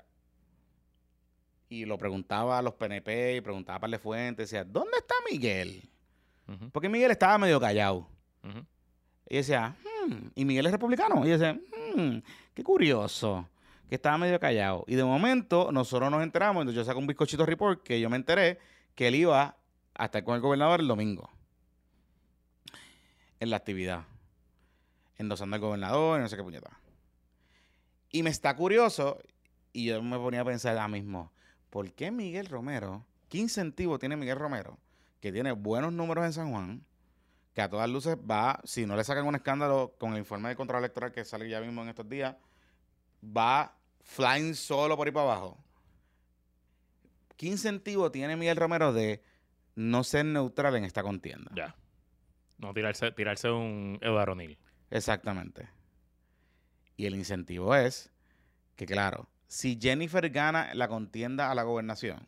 y lo preguntaba a los PNP y preguntaba a Parle Fuentes, decía, ¿dónde está Miguel? Porque Miguel estaba medio callado. Y decía, "Hmm", y Miguel es republicano. Y decía, "Hmm, qué curioso, que estaba medio callado. Y de momento nosotros nos enteramos, entonces yo saco un bizcochito report que yo me enteré que él iba a estar con el gobernador el domingo. En la actividad. Endosando al gobernador y no sé qué puñeta. Y me está curioso, y yo me ponía a pensar ahora mismo, ¿por qué Miguel Romero, qué incentivo tiene Miguel Romero, que tiene buenos números en San Juan, que a todas luces va, si no le sacan un escándalo con el informe de control electoral que sale ya mismo en estos días, va flying solo por ahí para abajo. ¿Qué incentivo tiene Miguel Romero de no ser neutral en esta contienda? Ya. No tirarse, tirarse un Eduardo O'Neill. Exactamente. Y el incentivo es que, claro, si Jennifer gana la contienda a la gobernación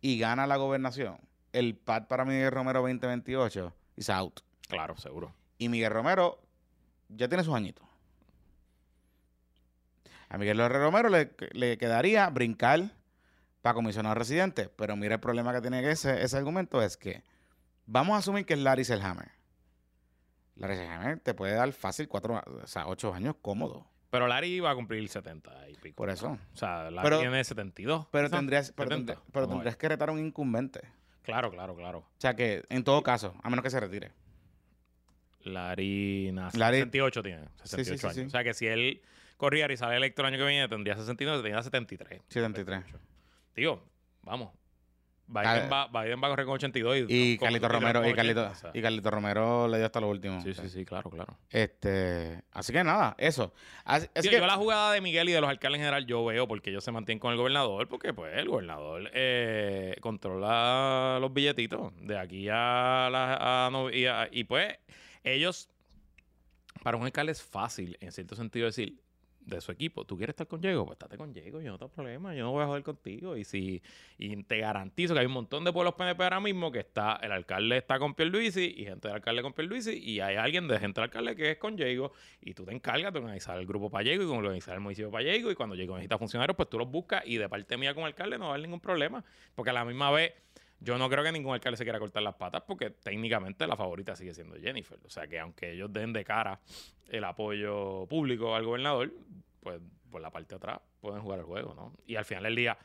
y gana la gobernación, el pad para Miguel Romero 2028 is out. Claro, seguro. Y Miguel Romero ya tiene sus añitos. A Miguel Romero le, le quedaría brincar para comisionado residente. Pero mira el problema que tiene ese, ese argumento es que vamos a asumir que es Larry Selhammer. Larry Selhammer te puede dar fácil cuatro, o sea, ocho años cómodo. Pero Larry va a cumplir 70 y pico. Por eso. O sea, Larry Pero- tiene 72. Pero ¿no? tendrías, pero 70. tendrías, pero tendrías que retar a un incumbente. Claro, claro, claro. O sea que, en todo caso, a menos que se retire. Larry nace. Larry- 68 tiene. 68 Sí, sí, años. sí. O sea que si él corriera y sale electo el año que viene, tendría 69, tendría 73. 73. Tío, vamos. Biden, Cal- va, Biden va a correr con 82 y, Y con- Carlito Romero, y Carlito, 80, o sea. y Carlito Romero le dio hasta lo último. Sí, sí, sí, claro, claro. Este, así que nada, eso. Así, es Tío, que, yo la jugada de Miguel y de los alcaldes en general, yo veo porque ellos se mantienen con el gobernador, porque pues el gobernador eh, controla los billetitos de aquí a la... a no- y, a- y, pues ellos, para un alcalde es fácil, en cierto sentido, decir de su equipo, tú quieres estar con Diego, pues estate con Diego, yo no tengo problema, yo no voy a joder contigo. Y si y te garantizo que hay un montón de pueblos PNP ahora mismo que está, el alcalde está con Pierluisi y gente del alcalde con Pierluisi y hay alguien de gente del alcalde que es con Diego y tú te encargas de organizar el grupo para Diego y organizar el municipio para Diego y cuando Diego necesita funcionarios, pues tú los buscas y de parte mía como alcalde no va a haber ningún problema. Porque a la misma vez, yo no creo que ningún alcalde se quiera cortar las patas porque técnicamente la favorita sigue siendo Jennifer. O sea que aunque ellos den de cara el apoyo público al gobernador, pues por la parte de atrás pueden jugar el juego, ¿no? Y al final del día,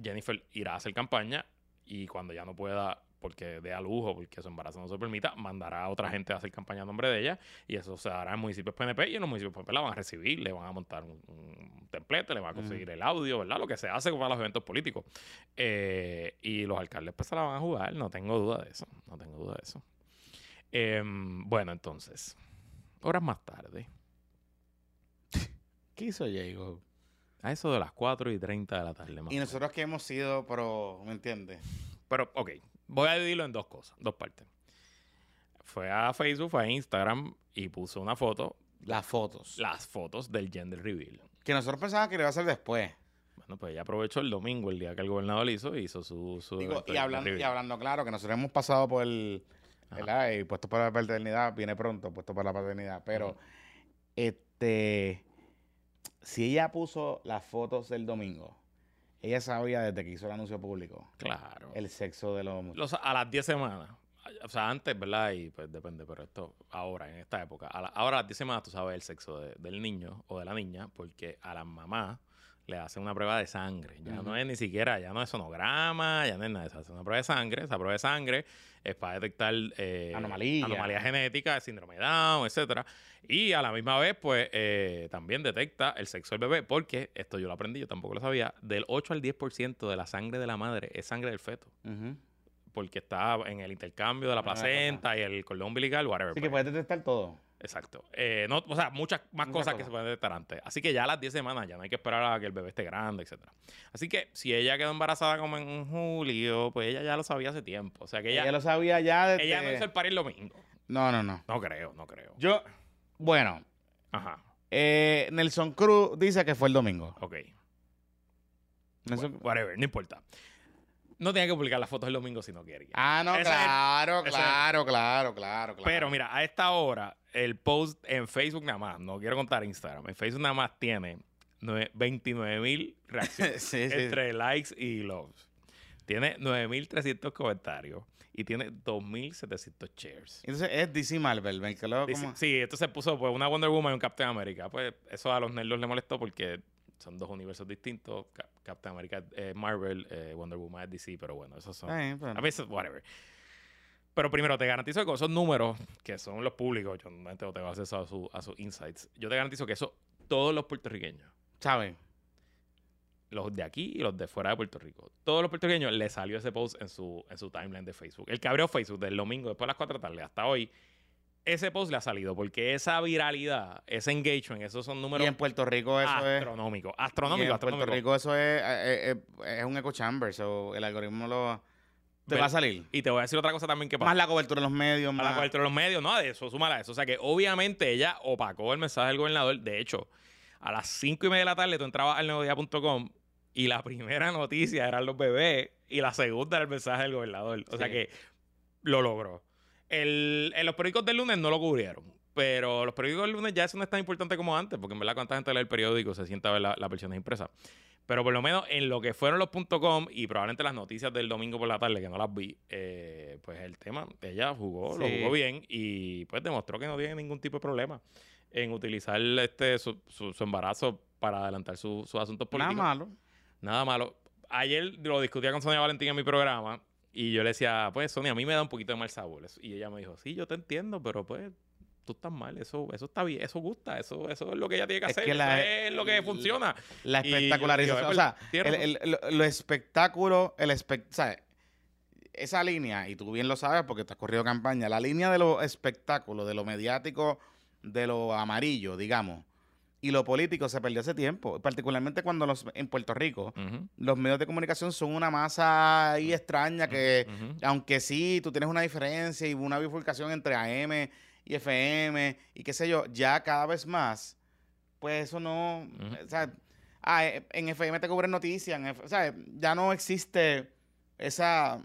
Jennifer irá a hacer campaña y cuando ya no pueda, porque dé a lujo, porque su embarazo no se permita, mandará a otra gente a hacer campaña a nombre de ella y eso se hará en municipios PNP y en los municipios PNP la van a recibir, le van a montar un, un templete, le van a conseguir el audio, ¿verdad? Lo que se hace para los eventos políticos. Eh, y los alcaldes pues se la van a jugar, no tengo duda de eso, no tengo duda de eso. Em, bueno, entonces, horas más tarde, ¿Qué hizo Jacob? a eso de las 4 y 30 de la tarde. más Y nosotros que hemos sido, pero, ¿me entiendes? Pero, ok, voy a dividirlo en dos cosas, dos partes. Fue a Facebook, fue a Instagram y puso una foto, Las fotos. las fotos del gender reveal. Que nosotros pensábamos que lo iba a hacer después. Bueno, pues ella aprovechó el domingo, el día que el gobernador hizo, y hizo su... su Digo, y, hablando, y hablando claro, que nosotros hemos pasado por el... ¿verdad? Y puesto para la paternidad, viene pronto, puesto para la paternidad. Pero, este... Si ella puso las fotos del domingo, ella sabía desde que hizo el anuncio público Claro. el sexo de los... Los- a las 10 semanas. O sea, antes, ¿verdad? Y pues depende, pero esto ahora, en esta época. A la- ahora a las 10 semanas tú sabes el sexo de- del niño o de la niña, porque a las mamás le hacen una prueba de sangre. Ya no es ni siquiera, ya no es sonograma, ya no es nada de eso. Hacen una prueba de sangre. Esa prueba de sangre es para detectar eh, Anomalías. anomalías genéticas, síndrome de Down, etcétera. Y a la misma vez, pues, eh, también detecta el sexo del bebé, porque esto yo lo aprendí, yo tampoco lo sabía, del 8 al 10% de la sangre de la madre es sangre del feto porque está en el intercambio de la Ah, placenta y el cordón umbilical, whatever. Así pues. que puedes detectar todo. Exacto. Eh, no, o sea, muchas más Muchas cosas que se pueden detectar antes. Así que ya a las 10 semanas ya no hay que esperar a que el bebé esté grande, etcétera. Así que si ella quedó embarazada como en julio, pues ella ya lo sabía hace tiempo. O sea que Ella, ella, lo sabía ya desde... ella no hizo el par el domingo. No, no, no. No creo, no creo. Yo... Bueno, Ajá. eh, Nelson Cruz dice que fue el domingo. Ok. Nelson- Whatever, no importa. No tenía que publicar las fotos el domingo si no quiere. Ah, no, Ese es el- claro, es- claro, claro, claro, claro. Pero mira, a esta hora, el post en Facebook nada más, no quiero contar Instagram, en Facebook nada más tiene 29 mil reacciones Sí, sí. entre likes y loves. Tiene 9.300 comentarios y tiene 2.700 shares. Entonces es DC Marvel, el que Dice- como... Sí, entonces puso pues, una Wonder Woman y un Captain America. Pues eso a los nerds les molestó porque son dos universos distintos. Cap- Captain America es Marvel, eh, Wonder Woman es DC, pero bueno, esos son... Bien, pero- A veces, whatever. Pero primero, te garantizo que con esos números, que son los públicos, yo no tengo acceso a, su- a sus insights, yo te garantizo que eso, todos los puertorriqueños, ¿Sabes? los de aquí y los de fuera de Puerto Rico, todos los puertorriqueños le salió ese post en su, en su timeline de Facebook. El que abrió Facebook del domingo después de las 4 de la tarde hasta hoy, ese post le ha salido porque esa viralidad, ese engagement, esos son Y números en Puerto Rico eso es... astronómicos. y Astronómicos, en. Puerto Rico eso es, eh, eh, es un echo chamber, so el algoritmo lo... Te va a salir. Y te voy a decir otra cosa también que pasa. Más la cobertura en los medios, a la más... cobertura de los medios, no, de eso, súmala a eso. O sea que obviamente ella opacó el mensaje del gobernador. De hecho, a las cinco y media de la tarde tú entrabas al nuevodía.com y la primera noticia eran los bebés y la segunda era el mensaje del gobernador. O sea que lo logró. El, en los periódicos del lunes no lo cubrieron. Pero los periódicos del lunes ya eso no es tan importante como antes, porque en verdad cuánta gente lee el periódico se sienta a ver la- las versiones impresas. Pero por lo menos en lo que fueron los .com y probablemente las noticias del domingo por la tarde, que no las vi, eh, pues el tema, ella jugó, lo jugó bien y pues demostró que no tiene ningún tipo de problema en utilizar este su, su- su embarazo para adelantar su- sus asuntos Nada políticos. malo. Nada malo. Ayer lo discutía con Sonia Valentín en mi programa y yo le decía, pues Sonia, a mí me da un poquito de mal sabor. Y ella me dijo, sí, yo te entiendo, pero pues tú estás mal, eso, eso está bien, eso gusta, eso, eso es lo que ella tiene que Es hacer, que eso es lo que funciona. La espectacularización. o sea, tienes el, el- lo, lo espectáculo, el espect- sea, esa línea, y tú bien lo sabes porque te has corrido campaña, la línea de lo espectáculo, de lo mediático, de lo amarillo, digamos, y lo político se perdió hace tiempo. Particularmente cuando los, en Puerto Rico los medios de comunicación son una masa ahí extraña que, aunque sí, tú tienes una diferencia y una bifurcación entre AM y FM y qué sé yo, ya cada vez más, pues eso no, o sea, ah, eh, en FM te cubren noticias, en F- o sea, ya no existe esa,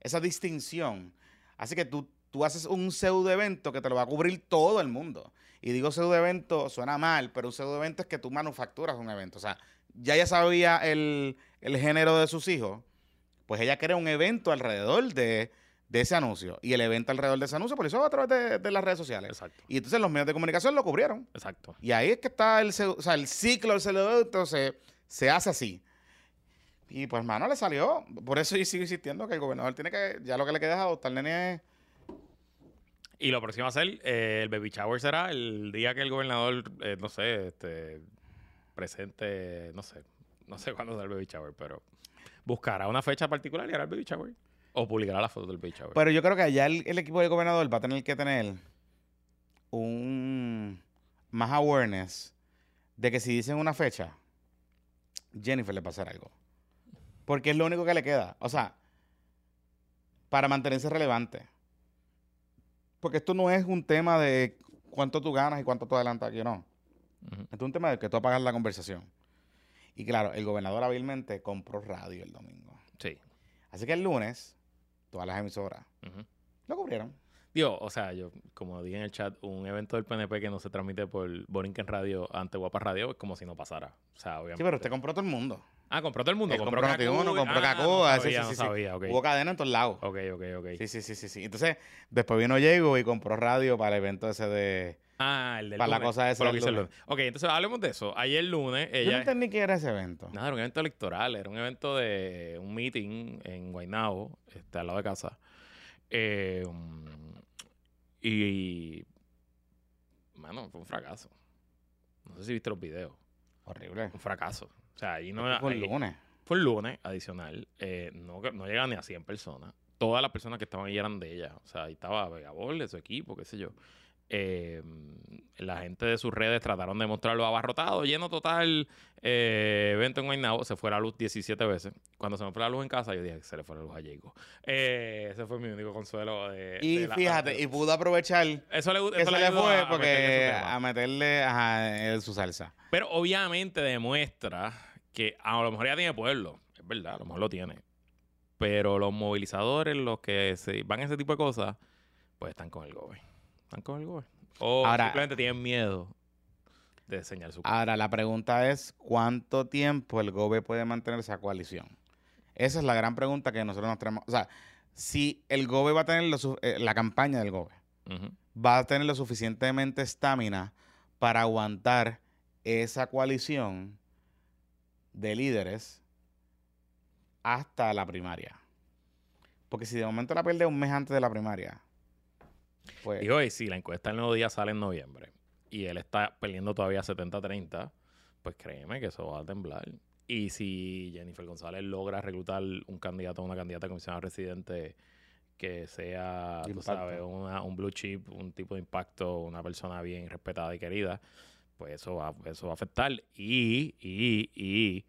esa distinción. Así que tú, tú haces un pseudo evento que te lo va a cubrir todo el mundo. Y digo pseudo evento, suena mal, pero un pseudo evento es que tú manufacturas un evento. O sea, ya ella sabía el, el género de sus hijos, pues ella crea un evento alrededor de, de ese anuncio y el evento alrededor de ese anuncio, por eso a través de, de las redes sociales. Exacto. Y entonces los medios de comunicación lo cubrieron. Exacto. Y ahí es que está el, se- o sea, el ciclo del celular, entonces se hace así. Y pues, mano, le salió. Por eso yo sigo insistiendo que el gobernador tiene que, ya lo que le queda es adoptar nene Y lo próximo a hacer, eh, el baby shower será el día que el gobernador, eh, no sé, este, presente, no sé, no sé cuándo será el baby shower, pero buscará una fecha particular y hará el baby shower. O publicará la foto del shower. Pero yo creo que allá el, el equipo del gobernador va a tener que tener un más awareness de que si dicen una fecha, Jennifer le hacer algo. Porque es lo único que le queda. O sea, para mantenerse relevante. Porque esto no es un tema de cuánto tú ganas y cuánto tú adelantas aquí o no. Esto es un tema de que tú apagas la conversación. Y claro, el gobernador hábilmente compró radio el domingo. Sí. Así que el lunes, todas las emisoras lo cubrieron. Digo, o sea, yo, como dije en el chat, un evento del PNP que no se transmite por Borinquen Radio ante Guapa Radio es como si no pasara. O sea, obviamente. Sí, pero usted compró todo el mundo. Ah, compró todo el mundo. Él compró compró Kaku, Noti1, compró ah, Kaku, No sí, sí, no sí. sabía, ok. Hubo cadena en todos lados. Ok, ok, ok. Sí, sí, sí, sí, sí. Entonces, después vino Diego y compró radio para el evento ese de... Ah, el del Para la lunes, cosa por lo que hice el lunes. lunes. Ok, entonces hablemos de eso. Ayer lunes, Yo no ella... entendí qué era ese evento. Nada, era un evento electoral, era un evento de un meeting en Guaynabo, este, al lado de casa. Eh, y, mano, fue un fracaso. No sé si viste los videos. Horrible. Un fracaso. O sea, ahí no fue el ahí- lunes. fue el lunes adicional. eh, no, no llegan ni a 100 personas. Todas las personas que estaban ahí eran de ella. O sea, ahí estaba Vegabol, de su equipo, qué sé yo. Eh, la gente de sus redes trataron de mostrarlo abarrotado, lleno total. eh, evento en Guaynabo. Se fue la luz 17 veces. Cuando se me fue la luz en casa, yo dije que se le fue la luz a Jacob. Eh, ese fue mi único consuelo. De, Y de la- fíjate, y pudo aprovechar eso le, que eso le fue a- a meterle porque a meterle ajá, en su salsa. Pero obviamente demuestra que a lo mejor ya tiene pueblo. Es verdad, a lo mejor lo tiene. Pero los movilizadores, los que se van a ese tipo de cosas, pues están con el GOBE. Con el. O Ahora- simplemente tienen miedo de enseñar su Ahora, la pregunta es, ¿cuánto tiempo el GOBE puede mantener esa coalición? Esa es la gran pregunta que nosotros nos tenemos. O sea, si el GOBE va a tener lo eh, la campaña del GOBE, va a tener lo suficientemente estamina para aguantar esa coalición de líderes hasta la primaria. Porque si de momento la pierde un mes antes de la primaria, pues Digo, y si la encuesta del nuevo día sale en noviembre y él está perdiendo todavía 70-30, pues créeme que eso va a temblar. Y si Jennifer González logra reclutar un candidato o una candidata a comisionado residente que sea, tú sabes, una- un blue chip, un tipo de impacto, una persona bien respetada y querida, pues eso va, eso va a afectar. Y, y, y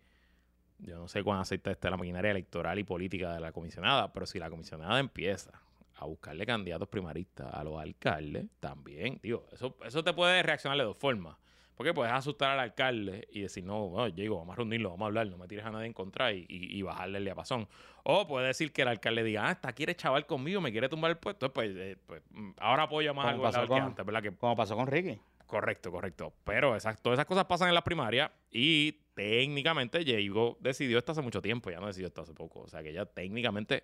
yo no sé cuán aceita esté la maquinaria electoral y política de la comisionada, pero si la comisionada empieza a buscarle candidatos primaristas a los alcaldes, también, digo, eso, eso te puede reaccionar de dos formas. Porque puedes asustar al alcalde y decir, no, bueno, llego, vamos a reunirlo, vamos a hablar, no me tires a nadie en contra y, y- y bajarle el diapasón. O puede decir que el alcalde diga, ah, esta quiere chaval conmigo, me quiere tumbar el puesto. Pues, eh, pues, mm, ahora apoyo más al gobernador que antes, ¿verdad? Que como pasó con Ricky. Correcto, correcto. Pero esas, todas esas cosas pasan en las primarias y técnicamente Diego decidió esto hace mucho tiempo, ya no decidió esto hace poco. O sea que ya técnicamente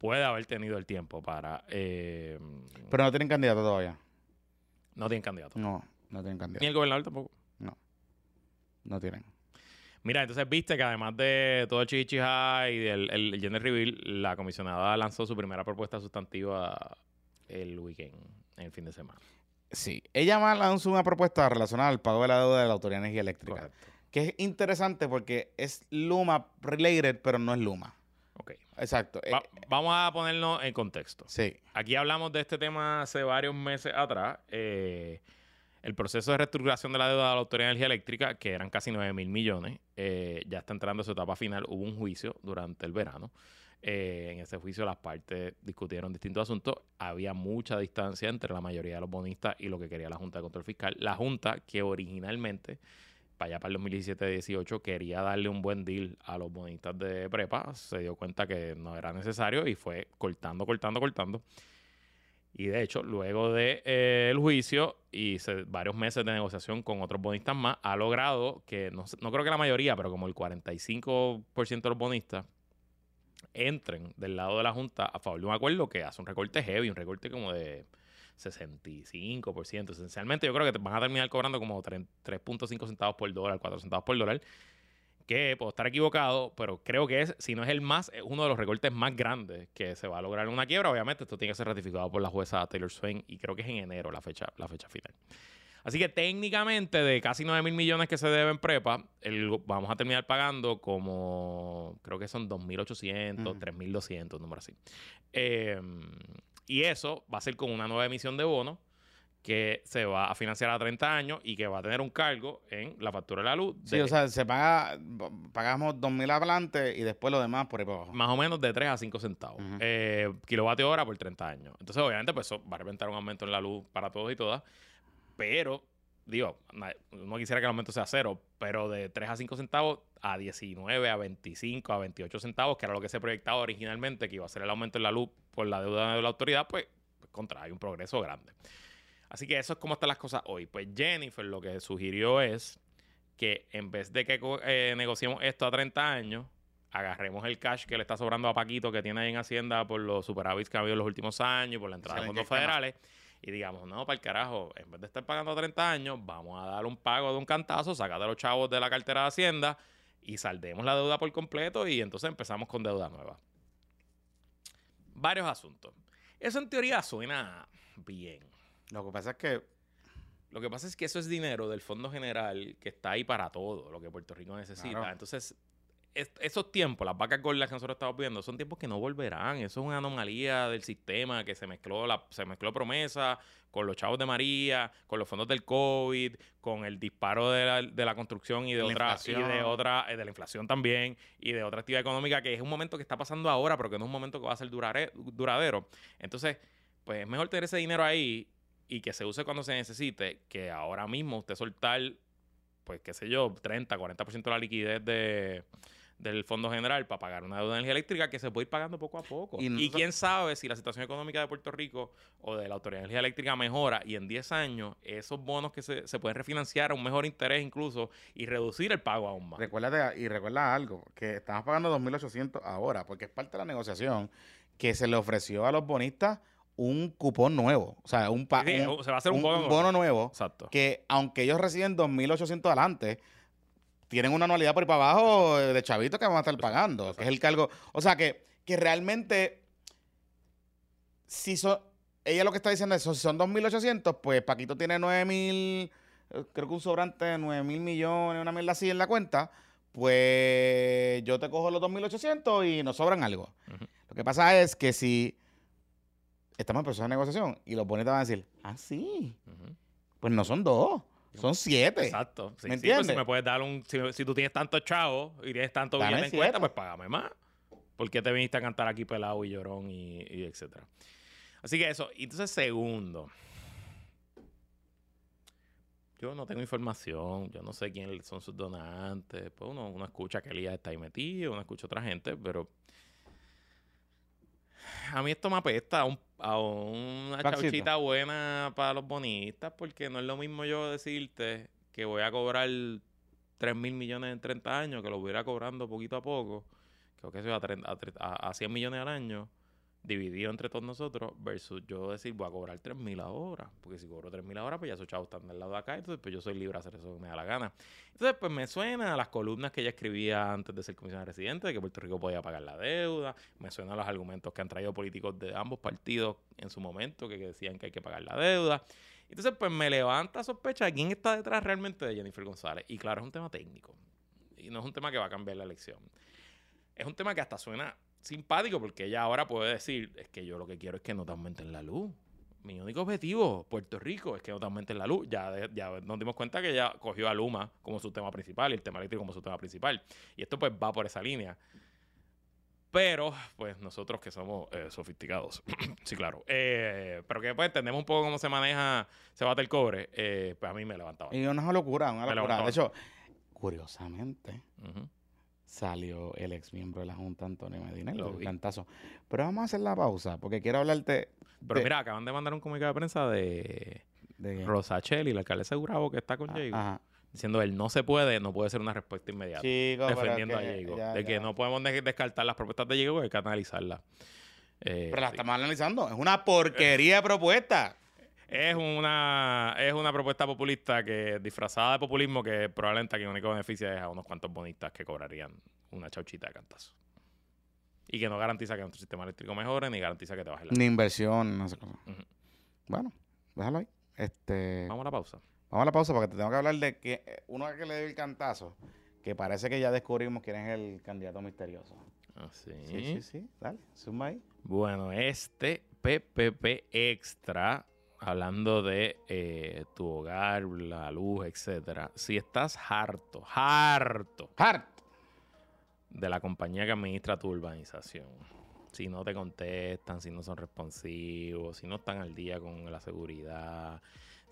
puede haber tenido el tiempo para... eh, Pero no tienen candidato todavía. no tienen candidato. No, no tienen Ni candidato. el gobernador tampoco. No tienen. Mira, entonces viste que además de todo el chichijá y del el, gender reveal, la comisionada lanzó su primera propuesta sustantiva el weekend, en el fin de semana. Sí. Ella más lanzó una propuesta relacionada al pago de la deuda de la Autoridad de Energía Eléctrica. Correcto. Que es interesante porque es Luma related, pero no es Luma. Exacto. Eh, Va- vamos a ponernos en contexto. sí. Aquí hablamos de este tema hace varios meses atrás. eh, el proceso de reestructuración de la deuda de la Autoridad de Energía Eléctrica, que eran casi 9 mil millones, eh, ya está entrando a su etapa final. Hubo un juicio durante el verano. Eh, en ese juicio las partes discutieron distintos asuntos. Había mucha distancia entre la mayoría de los bonistas y lo que quería la Junta de Control Fiscal. La Junta, que originalmente, para allá para el 2017-18, quería darle un buen deal a los bonistas de prepa, se dio cuenta que no era necesario y fue cortando, cortando, cortando. Y de hecho, luego del de, eh, juicio y varios meses de negociación con otros bonistas más, ha logrado que, no, no creo que la mayoría, pero como el 45% de los bonistas entren del lado de la Junta a favor de un acuerdo que hace un recorte heavy, un recorte como de 65%. Esencialmente yo creo que van a terminar cobrando como 3.5 centavos por dólar, 4 centavos por dólar, que puedo estar equivocado, pero creo que es, si no es el más, es uno de los recortes más grandes que se va a lograr en una quiebra. Obviamente esto tiene que ser ratificado por la jueza Taylor Swain y creo que es en enero la fecha, la fecha final. Así que técnicamente de casi 9 mil millones que se deben prepa, el, vamos a terminar pagando como, creo que son 2.800, 3.200, número así. Eh, y eso va a ser con una nueva emisión de bonos que se va a financiar a 30 años y que va a tener un cargo en la factura de la luz. sí, o sea, se paga, pagamos 2.000 adelante y después lo demás por ahí por abajo. Más o menos de 3 a 5 centavos. eh, kilovatio hora por 30 años. Entonces, obviamente, pues eso va a representar un aumento en la luz para todos y todas. Pero, digo, no quisiera que el aumento sea cero, pero de 3 a 5 centavos a 19, a 25, a 28 centavos, que era lo que se proyectaba originalmente, que iba a ser el aumento en la luz por la deuda de la autoridad, pues, pues contra, hay un progreso grande. Así que eso es como están las cosas hoy. Pues Jennifer lo que sugirió es que en vez de que eh, negociemos esto a 30 años, agarremos el cash que le está sobrando a Paquito que tiene ahí en Hacienda por los superávits que ha habido en los últimos años, por la entrada de fondos federales y digamos, no, para el carajo, en vez de estar pagando 30 años, vamos a dar un pago de un cantazo, sacar de los chavos de la cartera de Hacienda y saldemos la deuda por completo y entonces empezamos con deuda nueva. Varios asuntos. Eso en teoría suena bien. Lo que pasa es que lo que pasa es que eso es dinero del Fondo General que está ahí para todo lo que Puerto Rico necesita. Entonces, esos tiempos, las vacas gordas que nosotros estamos viendo, son tiempos que no volverán. Eso es una anomalía del sistema que se mezcló la, se mezcló promesa con los chavos de María, con los fondos del COVID, con el disparo de la, de la construcción y de otra, y de otra, eh, de la inflación también, y de otra actividad económica, que es un momento que está pasando ahora, pero que no es un momento que va a ser duradero. Entonces, pues es mejor tener ese dinero ahí y que se use cuando se necesite, que ahora mismo usted soltar, pues qué sé yo, 30, 40% de la liquidez de del Fondo General para pagar una deuda de energía eléctrica que se puede ir pagando poco a poco. Y, quién sabe si la situación económica de Puerto Rico o de la Autoridad de Energía Eléctrica mejora y en 10 años esos bonos que se, pueden refinanciar a un mejor interés incluso y reducir el pago aún más. Recuerda y recuerda algo, que estamos pagando 2.800 ahora porque es parte de la negociación que se le ofreció a los bonistas un cupón nuevo. O sea, un, se va a hacer un, bono, bono nuevo. Exacto. Que aunque ellos reciben 2.800 adelante, tienen una anualidad por ahí para abajo de chavitos que van a estar pagando, que es el cargo. O sea, que, que realmente, si son, ella lo que está diciendo es, si son 2.800, pues Paquito tiene 9.000, creo que un sobrante de 9.000 millones, una mierda así en la cuenta, pues yo te cojo los 2.800 y nos sobran algo. Lo que pasa es que si estamos en proceso de negociación y los bonitos van a decir, ah, sí, pues no son dos. Son siete. Exacto. ¿Me entiendes? Pues si me puedes dar un. Si, tú tienes tantos chavos y tienes tanto bien en cuenta, pues págame más. ¿Por qué te viniste a cantar aquí pelado y llorón y, y etcétera? Así que eso. Y entonces, segundo. Yo no tengo información, yo no sé quiénes son sus donantes. Pues uno, uno escucha que Elías está ahí metido, uno escucha a otra gente, pero a mí esto me apesta a, una chauchita buena para los bonistas, porque no es lo mismo yo decirte que voy a cobrar 3 mil millones en 30 años, que lo voy a ir cobrando poquito a poco, creo que eso a, a, a 100 millones al año, dividido entre todos nosotros, versus yo decir, voy a cobrar 3 mil ahora. Porque si cobro 3 mil ahora, pues ya esos chavos están del lado de acá, entonces pues yo soy libre de hacer eso que me da la gana. Entonces, pues me suena a las columnas que ella escribía antes de ser comisionada residente, de que Puerto Rico podía pagar la deuda, me suena a los argumentos que han traído políticos de ambos partidos en su momento, que, decían que hay que pagar la deuda. Entonces, pues me levanta sospecha de quién está detrás realmente de Jennifer González. Y claro, es un tema técnico. Y no es un tema que va a cambiar la elección. Es un tema que hasta suena simpático porque ella ahora puede decir, es que yo lo que quiero es que no te aumenten la luz. Mi único objetivo, Puerto Rico, es que no te aumenten la luz. Ya, ya nos dimos cuenta que ella cogió a Luma como su tema principal y el tema eléctrico como su tema principal. Y esto pues va por esa línea. Pero, pues nosotros que somos eh, sofisticados, sí, claro. Eh, pero que pues entendemos un poco cómo se maneja, se bate el cobre, eh, pues a mí me levantaba. Y una locura, una locura. De hecho, curiosamente, salió el ex miembro de la Junta, Antonio Medina, el cantazo. Pero vamos a hacer la pausa, porque quiero hablarte. Pero mira, acaban de mandar un comunicado de prensa de, de Rosachel y la alcaldesa de que está con Diego. diciendo el no se puede, no puede ser una respuesta inmediata. Chico, defendiendo a Diego. ya- de que ya. no podemos de- descartar las propuestas de Diego, hay que analizarlas. Eh, Pero la sí. estamos analizando. Es una porquería de propuesta. Es una, es una propuesta populista que disfrazada de populismo que probablemente a quien único beneficia es a unos cuantos bonistas que cobrarían una chauchita de cantazo. Y que no garantiza que nuestro sistema eléctrico mejore ni garantiza que te baje la... Ni inversión, no sé cómo. Ujú. Bueno, déjalo ahí. Este, Vamos a la pausa. vamos a la pausa porque te tengo que hablar de que eh, uno que le dio el cantazo, que parece que ya descubrimos quién es el candidato misterioso. Así. Sí, sí, sí. Dale, suma ahí. Bueno, este PPP Extra, hablando de eh, tu hogar, la luz, etcétera. Si estás harto, harto Hart. de la compañía que administra tu urbanización. Si no te contestan, si no son responsivos, si no están al día con la seguridad,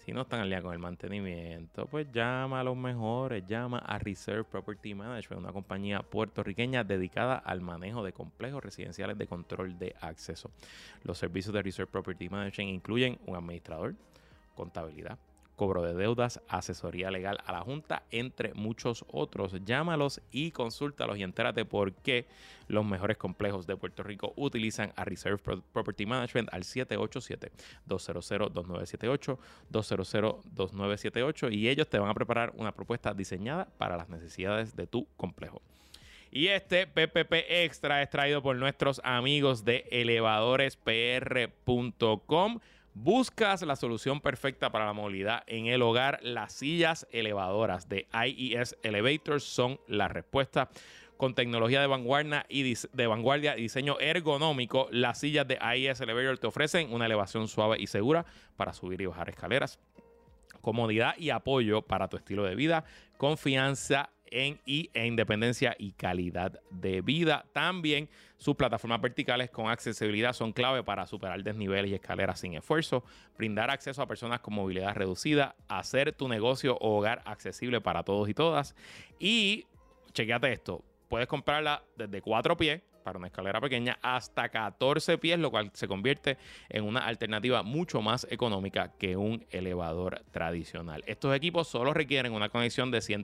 si no están al día con el mantenimiento, pues llama a los mejores, llama a Reserve Property Management, una compañía puertorriqueña dedicada al manejo de complejos residenciales de control de acceso. Los servicios de Reserve Property Management incluyen un administrador, contabilidad, cobro de deudas, asesoría legal a la Junta, entre muchos otros. Llámalos y consúltalos y entérate por qué los mejores complejos de Puerto Rico utilizan a Reserve Pro- Property Management al 787-200-2978, 200-2978 y ellos te van a preparar una propuesta diseñada para las necesidades de tu complejo. Y este PPP Extra es traído por nuestros amigos de elevadorespr.com. Buscas la solución perfecta para la movilidad en el hogar. Las sillas elevadoras de IES Elevators son la respuesta. Con tecnología de vanguardia y, diseño ergonómico, las sillas de IES Elevator te ofrecen una elevación suave y segura para subir y bajar escaleras comodidad y apoyo para tu estilo de vida, confianza en y e independencia y calidad de vida. También sus plataformas verticales con accesibilidad son clave para superar desniveles y escaleras sin esfuerzo, brindar acceso a personas con movilidad reducida, hacer tu negocio o hogar accesible para todos y todas. Y chequeate esto, puedes comprarla desde cuatro pies una escalera pequeña hasta 14 pies, lo cual se convierte en una alternativa mucho más económica que un elevador tradicional. Estos equipos solo requieren una conexión de 100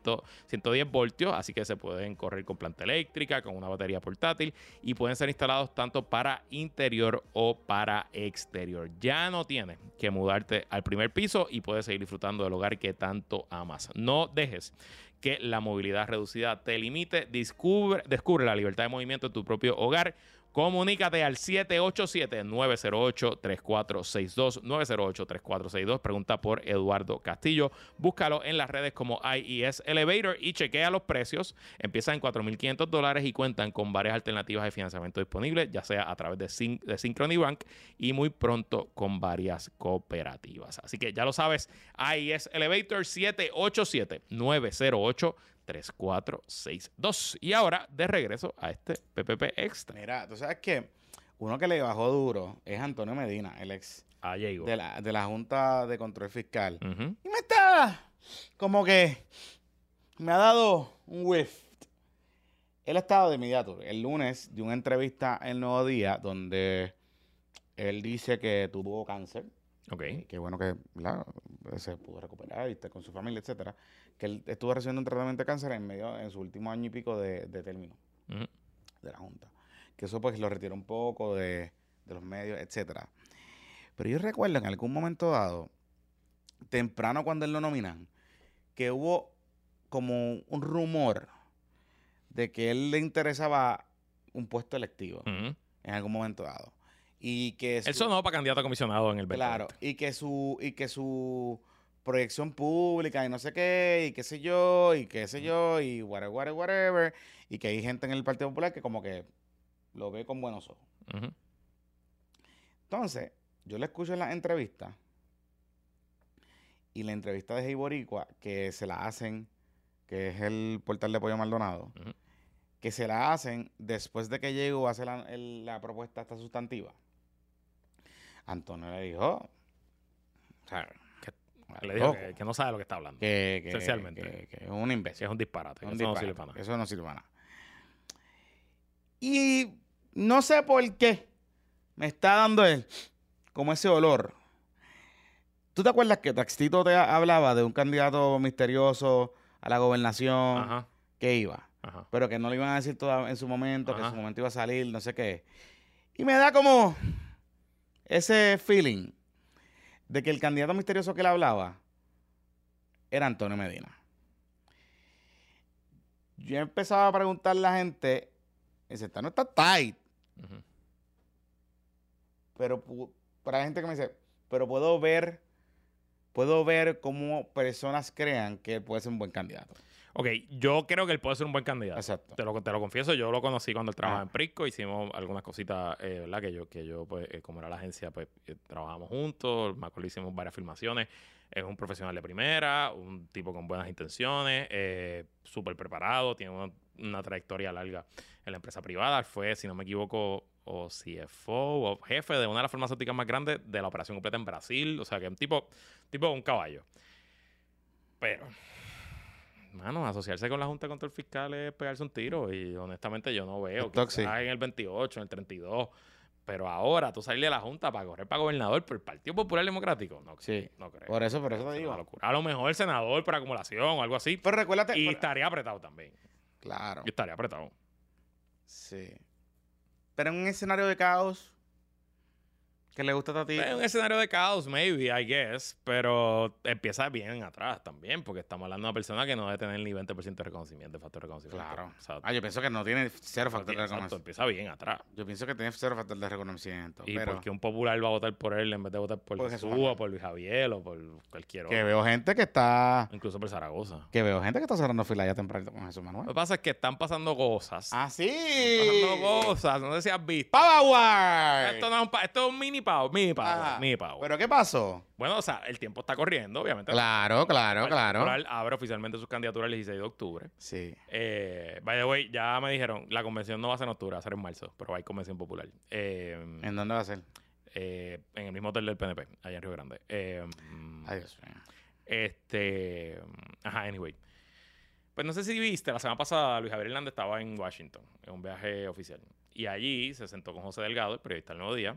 110 voltios, así que se pueden correr con planta eléctrica, con una batería portátil y pueden ser instalados tanto para interior o para exterior. Ya no tienes que mudarte al primer piso y puedes seguir disfrutando del hogar que tanto amas. No dejes que la movilidad reducida te limite. Descubre, descubre la libertad de movimiento en tu propio hogar. Comunícate al 787-908-3462. 908-3462. Pregunta por Eduardo Castillo. Búscalo en las redes como IES Elevator y chequea los precios. Empiezan en 4.500 dólares y cuentan con varias alternativas de financiamiento disponibles, ya sea a través de, Syn de Synchrony Bank y muy pronto con varias cooperativas. Así que ya lo sabes, IES Elevator 787-908-3462. Y ahora de regreso a este PPP Extra. Mira, tú sabes que uno que le bajó duro es Antonio Medina, el ex A Diego. de la, de la Junta de Control Fiscal. Y me está como que me ha dado un whiff. Él ha estado de inmediato el lunes de una entrevista en Nuevo Día donde él dice que tuvo cáncer. Ok. y Qué bueno que se pudo recuperar y está con su familia, etcétera. Que él estuvo recibiendo un tratamiento de cáncer en medio, en su último año y pico de, de término de la Junta. Que eso pues lo retiró un poco de, de los medios, etcétera. Pero yo recuerdo en algún momento dado, temprano cuando él lo nominan, que hubo como un rumor de que él le interesaba un puesto electivo en algún momento dado. Y que Él sonó para candidato a comisionado en el Claro, 2020. y que su, y que su proyección pública y no sé qué, y qué sé yo, y qué sé yo, y whatever, whatever, whatever, y que hay gente en el Partido Popular que como que lo ve con buenos ojos. Entonces, yo le escucho en la entrevista, y la entrevista de Hey Boricua, que se la hacen, que es el portal de Pollo Maldonado, que se la hacen después de que llegó a hacer la, el- la propuesta esta sustantiva. Antonio le dijo, o sea, Le dijo que, que no sabe lo que está hablando. que, que- Esencialmente. que- es un imbécil. Es un disparate. Un eso no sirve para nada. Eso no sirve para nada. Y no sé por qué me está dando el, como ese olor. ¿Tú te acuerdas que Taxito te ha- hablaba de un candidato misterioso a la gobernación, Ajá, que iba. ajá. Pero que no lo iban a decir todo en su momento, que en su momento iba a salir, no sé qué. Y me da como ese feeling de que el candidato misterioso que le hablaba era Antonio Medina. Yo empezaba a preguntarle a la gente, dice, "Esta no está tight, pero para la gente que me dice, pero puedo ver, puedo ver cómo personas crean que él puede ser un buen candidato. Ok, yo creo que él puede ser un buen candidato. Exacto. Te lo, te lo confieso, yo lo conocí cuando él trabajaba Ah. en Prisco, hicimos algunas cositas, eh, ¿verdad? Que yo, que yo pues, eh, como era la agencia, pues eh, trabajamos juntos, me acuerdo hicimos varias filmaciones. Es un profesional de primera, un tipo con buenas intenciones, súper preparado, tiene una, una trayectoria larga en la empresa privada. Fue, si no me equivoco, o CFO o jefe de una de las farmacéuticas más grandes de la operación completa en Brasil. O sea, que un tipo, tipo un caballo. Pero, mano, asociarse con la Junta de Control Fiscal es pegarse un tiro. Y honestamente yo no veo que en el 28, en el 32. Pero ahora tú salir de la Junta para correr para gobernador por el Partido Popular Democrático. No, Sí. no creo. Por eso, por eso te digo. A lo mejor el senador por acumulación o algo así. Pero recuérdate. Y estaría apretado también. claro. Y estaría apretado. Sí. Pero en un escenario de caos que le gusta a ti. Es un escenario de caos, maybe, I guess, pero empieza bien atrás también, porque estamos hablando de una persona que no debe tener ni 20% de reconocimiento, de factor de reconocimiento. Claro. O sea, Ah, yo pienso que no tiene cero factor tiene- de exacto, reconocimiento. empieza bien atrás. Yo pienso que tiene cero factor de reconocimiento. Y pero porque un popular va a votar por él en vez de votar por Jesús o por Luis Javier o por cualquier que otro. veo gente que está. Incluso por Zaragoza. Que veo gente que está cerrando fila ya temprano con Jesús Lo Manuel. que pasa es que están pasando cosas. ¡Ah, sí! Pasando cosas. No sé si has visto. ¡Power! Esto, no esto es un mini Mini power. Ajá. Mini power. ¿Pero qué pasó? Bueno, o sea, el tiempo está corriendo, obviamente. Claro, claro, El claro. Abre oficialmente sus candidaturas el 16 de octubre. Sí. Eh, by the way, ya me dijeron, la convención no va a ser en octubre, va a ser en marzo, pero hay convención popular. Eh, ¿En dónde va a ser? eh, en el mismo hotel del PNP, allá en Río Grande. Eh, mío. este. Ajá, anyway. Pues no sé si viste, la semana pasada Luis Javier Hernández estaba en Washington, en un viaje oficial. Y allí se sentó con José Delgado, el periodista del Nuevo Día,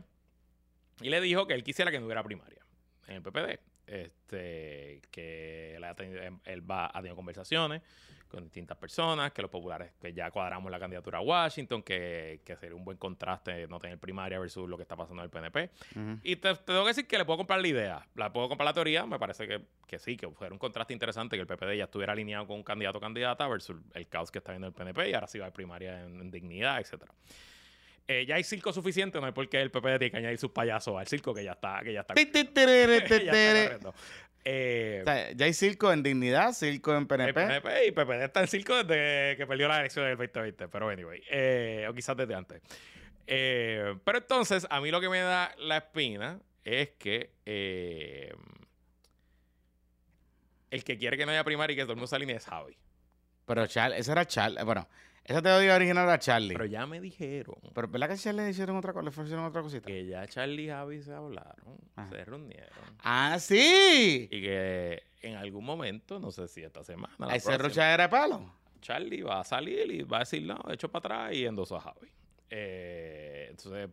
y le dijo que él quisiera que no hubiera primaria en el PPD. Este, que él, ha tenido- él va, ha tenido conversaciones con distintas personas, que los populares, que ya cuadramos la candidatura a Washington, que, que sería un buen contraste no tener primaria versus lo que está pasando en el PNP. Y te, te tengo que decir que le puedo comprar la idea. La puedo comprar la teoría. Me parece que, que sí, que fuera un contraste interesante que el PPD ya estuviera alineado con un candidato o candidata versus el caos que está viendo el PNP y ahora sí va a primaria en, en dignidad, etcétera. Eh, ya hay circo suficiente, no hay por qué el PPD tiene que añadir sus payasos al circo que ya está, que ya está. Eh, O sea, ya hay circo en dignidad, circo en PNP. PNP y PPD está en circo desde que perdió la elección del 2020. Pero anyway, eh, o quizás desde antes. Eh, pero entonces, a mí lo que me da la espina es que eh, el que quiere que no haya primaria y que todo el mundo se alinee es Javi. Pero Charlie, ese era Charlie. Bueno, esa teoría original era Charlie. Pero Pero, ya me dijeron ¿verdad que a Charlie le hicieron otra cosa? Le ofrecieron otra cosita. que ya Charlie y Javi se hablaron, Ajá. se reunieron. ¡Ah, sí! Y que en algún momento, no sé si esta semana, la Ahí se próxima, rochadera de palo. Charlie va a salir y va a decir, no, hecho para atrás y endosó a Javi. Eh, entonces,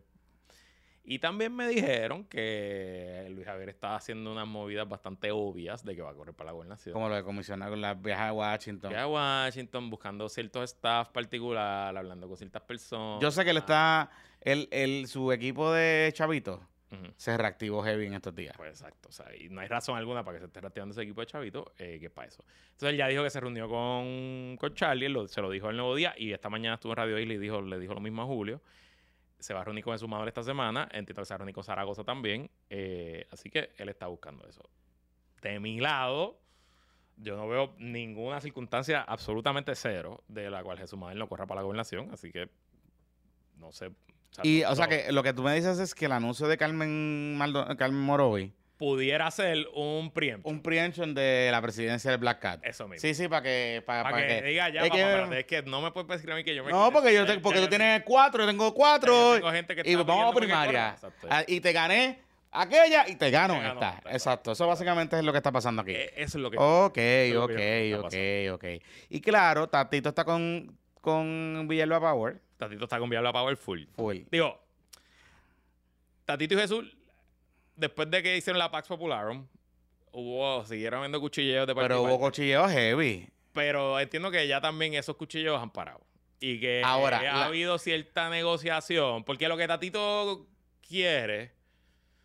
y también me dijeron que Luis Javier está haciendo unas movidas bastante obvias de que va a correr para la gobernación. Como lo de comisionar con las viajes a Washington. Que a Washington buscando ciertos staff particular, hablando con ciertas personas. Yo sé que él está. Él, él, su equipo de chavitos se reactivó heavy en estos días. Pues exacto, o sea, y no hay razón alguna para que se esté reactivando ese equipo de chavito eh, que es para eso. Entonces él ya dijo que se reunió con, con Charlie, lo- se lo dijo el nuevo día y esta mañana estuvo en Radio Isla y dijo, le dijo lo mismo a Julio. Se va a reunir con el sumador esta semana, entiendo que se va a reunir con Zaragoza también, eh, así que él está buscando eso. De mi lado, yo no veo ninguna circunstancia absolutamente cero de la cual Jesús Madero no corra para la gobernación, así que no sé. Y, no- o sea, no- que lo que tú me dices es que el anuncio de Carmen, Maldo- Carmen Morovi, pudiera ser un preemption. un preemption de la presidencia del Black Cat. Eso mismo. Sí, sí, para que. Para, Para para que, que diga ya, es papá, que- espérate, es que no me puedes decir a mí que yo me no, porque, yo te- porque tú tienes cuatro, yo tengo ya yo cuatro. tengo gente que Y está vamos a primaria. Ah, Y te gané aquella y te gano Te esta. esta, Exacto. Eso básicamente es lo que está pasando aquí. Eh, Eso es lo que... Ok, es lo ok, que está ok, ok. Y claro, Tatito está con, con Villalba Power. Tatito está con Viable a Powerful. Full. Digo, Tatito y Jesús, después de que hicieron la Pax Popularum, hubo, siguieron viendo cuchilleos de Pero parte y hubo parte. cochilleo heavy. Pero entiendo que ya también esos cuchillos han parado. Y que Ahora, eh, ha la- habido cierta negociación. Porque lo que Tatito quiere,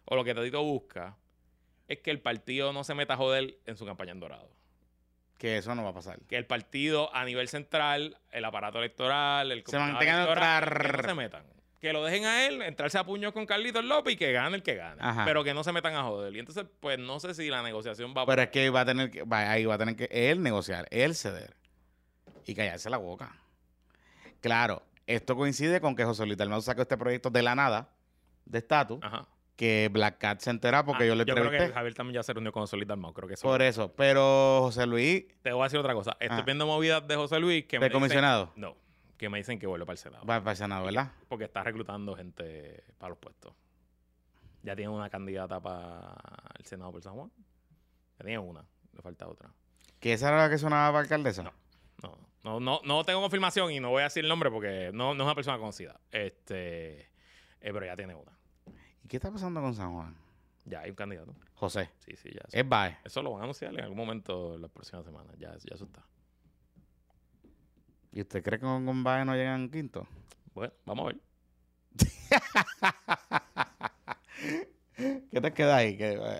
o lo que Tatito busca, es que el partido no se meta a joder en su campaña en Dorado. Que eso no va a pasar. Que el partido a nivel central, el aparato electoral, el Se mantengan electoral, que no se metan. Que lo dejen a él, entrarse a puños con Carlitos López y que gane el que gane. Ajá. Pero que no se metan a joder. Y entonces, pues no sé si la negociación va a Pero es que va a tener que, va- ahí va a tener que él negociar, él ceder y callarse la boca. Claro, esto coincide con que José Luis Dalmau sacó este proyecto de la nada, de estatus, que Black Cat se entera porque Ah, yo le creo que entrevisté. Javier también ya se reunió con José Luis Dalmau, creo que eso. Por eso, pero José Luis, Te voy a decir otra cosa. Estoy Ah. viendo movidas de José Luis que me de dicen- comisionado, no, que me dicen que vuelve para el Senado. va para el Senado, ¿verdad? Porque está reclutando gente para los puestos. Ya tiene una candidata para el Senado por San Juan. Ya tiene una, le falta otra. Que esa era la que sonaba para alcaldesa. No. No, no, no, no tengo confirmación y no voy a decir el nombre porque no, no es una persona conocida. Este, eh, pero ya tiene una. ¿Y qué está pasando con San Juan? Ya hay un candidato. José, Sí, sí, ya. Eso, es Baez. eso lo van a anunciar en algún momento en las próximas semanas. Ya, ya eso está. ¿Y usted cree que con, Baez no llegan quinto? Bueno, vamos a ver. ¿Qué te queda ahí? Que, eh,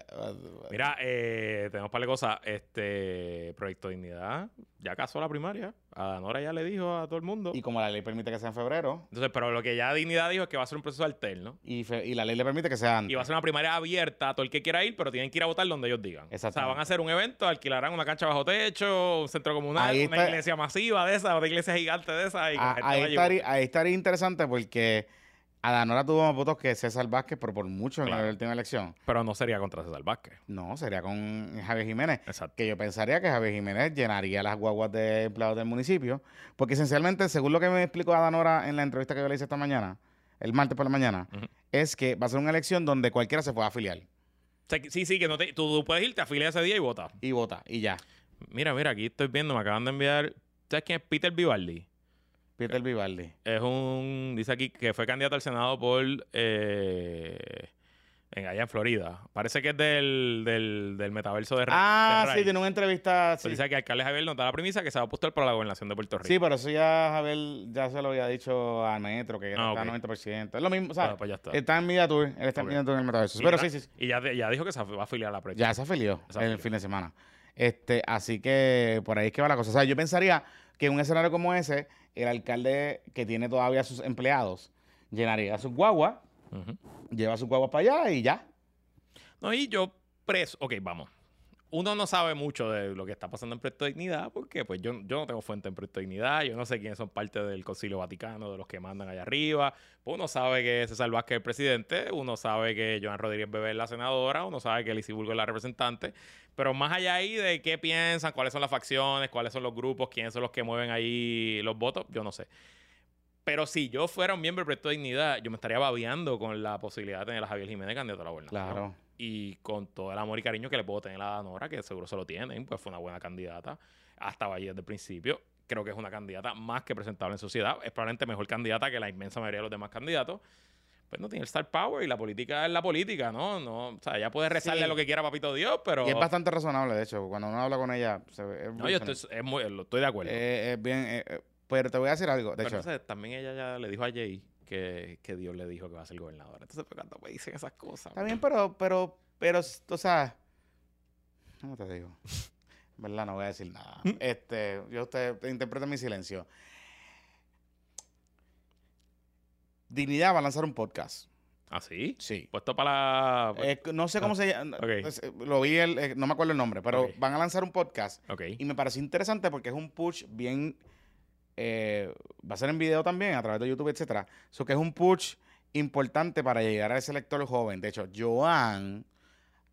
Mira, eh, tenemos un par de cosas. Este Proyecto Dignidad ya casó la primaria. A Nora ya le dijo a todo el mundo. y como la ley permite que sea en febrero, Entonces, pero lo que ya Dignidad dijo es que va a ser un proceso alterno. y, fe- y la ley le permite que sea antes. Y va a ser una primaria abierta a todo el que quiera ir, pero tienen que ir a votar donde ellos digan. O sea, van a hacer un evento, alquilarán una cancha bajo techo, un centro comunal, Ahí una está- iglesia masiva de esa, una iglesia gigante de esa. Y la Ah, gente ahí, estaría, ahí estaría interesante porque Adanora tuvo más votos que César Vázquez, pero por mucho en la última elección. Pero no sería contra César Vázquez. No, sería con Javier Jiménez. Exacto. Que yo pensaría que Javier Jiménez llenaría las guaguas de empleados del municipio. Porque esencialmente, según lo que me explicó Adanora en la entrevista que yo le hice esta mañana, el martes por la mañana, es que va a ser una elección donde cualquiera se pueda afiliar O sea, que- sí, sí, que no te, tú puedes irte, afiliar ese día y votar. y vota, y ya. Mira, mira, aquí estoy viendo, me acaban de enviar. ¿Sabes quién es Peter Vivaldi? Peter Vivaldi. Es un. Dice aquí que fue candidato al Senado por. Eh, en, allá en Florida. Parece que es del, del, del metaverso de Ah, de sí, tiene una entrevista. Sí, dice que alcalde Javier nos da la premisa que se va a apostar por la gobernación de Puerto Rico. sí, pero eso ya Javier ya se lo había dicho a Metro, que Ah, está ok. al 90%. Es lo mismo, o sea, Bueno, pues ya está. está en Media Tour, él está en Media Tour en el metaverso. Y Pero ya- sí, sí. Y ya, ya dijo que se va a afiliar a la prensa. Ya se afilió Se el afilió. fin de semana. Este, así que por ahí es que va la cosa. O sea, yo pensaría que un escenario como ese, el alcalde que tiene todavía sus empleados llenaría sus guaguas, Ujú. lleva sus guaguas para allá y ya. No, y yo preso. Ok, vamos. Uno no sabe mucho de lo que está pasando en Proyecto Dignidad porque pues yo, yo no tengo fuente en Proyecto Dignidad, yo no sé quiénes son parte del Concilio Vaticano, de los que mandan allá arriba. Pues uno sabe que César Vázquez es el presidente, uno sabe que Joan Rodríguez Bebé es la senadora, uno sabe que Lizy Bulgo es la representante, pero más allá ahí de qué piensan, cuáles son las facciones, cuáles son los grupos, quiénes son los que mueven ahí los votos, yo no sé. Pero si yo fuera un miembro del Proyecto Dignidad, yo me estaría babeando con la posibilidad de tener a Javier Jiménez candidato a la gobernación Claro. Y con todo el amor y cariño que le puedo tener a Danora, que seguro se lo tienen, pues fue una buena candidata. Hasta ahí desde el principio. Creo que es una candidata más que presentable en sociedad. Es probablemente mejor candidata que la inmensa mayoría de los demás candidatos. Pues no tiene el star power y la política es la política, ¿no? no o sea, ella puede rezarle Sí. lo que quiera, papito Dios, pero. Y es bastante razonable, de hecho. Cuando uno habla con ella, se ve- es no, yo estoy, es muy- lo- estoy de acuerdo. Eh, es bien. eh, eh, pero te voy a decir algo. De pero hecho, entonces también ella ya le dijo a Jay que, que Dios le dijo que va a ser gobernadora. Entonces, pues, cuando me dicen esas cosas. está bien, pero, pero, pero, o sea, ¿cómo te digo? En verdad, no voy a decir nada. Este, yo usted interpreta mi silencio. Dignidad va a lanzar un podcast. ¿Ah, sí? Sí. Puesto para la. Eh, no sé cómo se llama. Lo vi, el, eh, no me acuerdo el nombre, pero van a lanzar un podcast ok. y me pareció interesante porque es un push bien. Eh, va a ser en video también, a través de YouTube, etcétera. So que es un push importante para llegar a ese lector joven. De hecho, Joan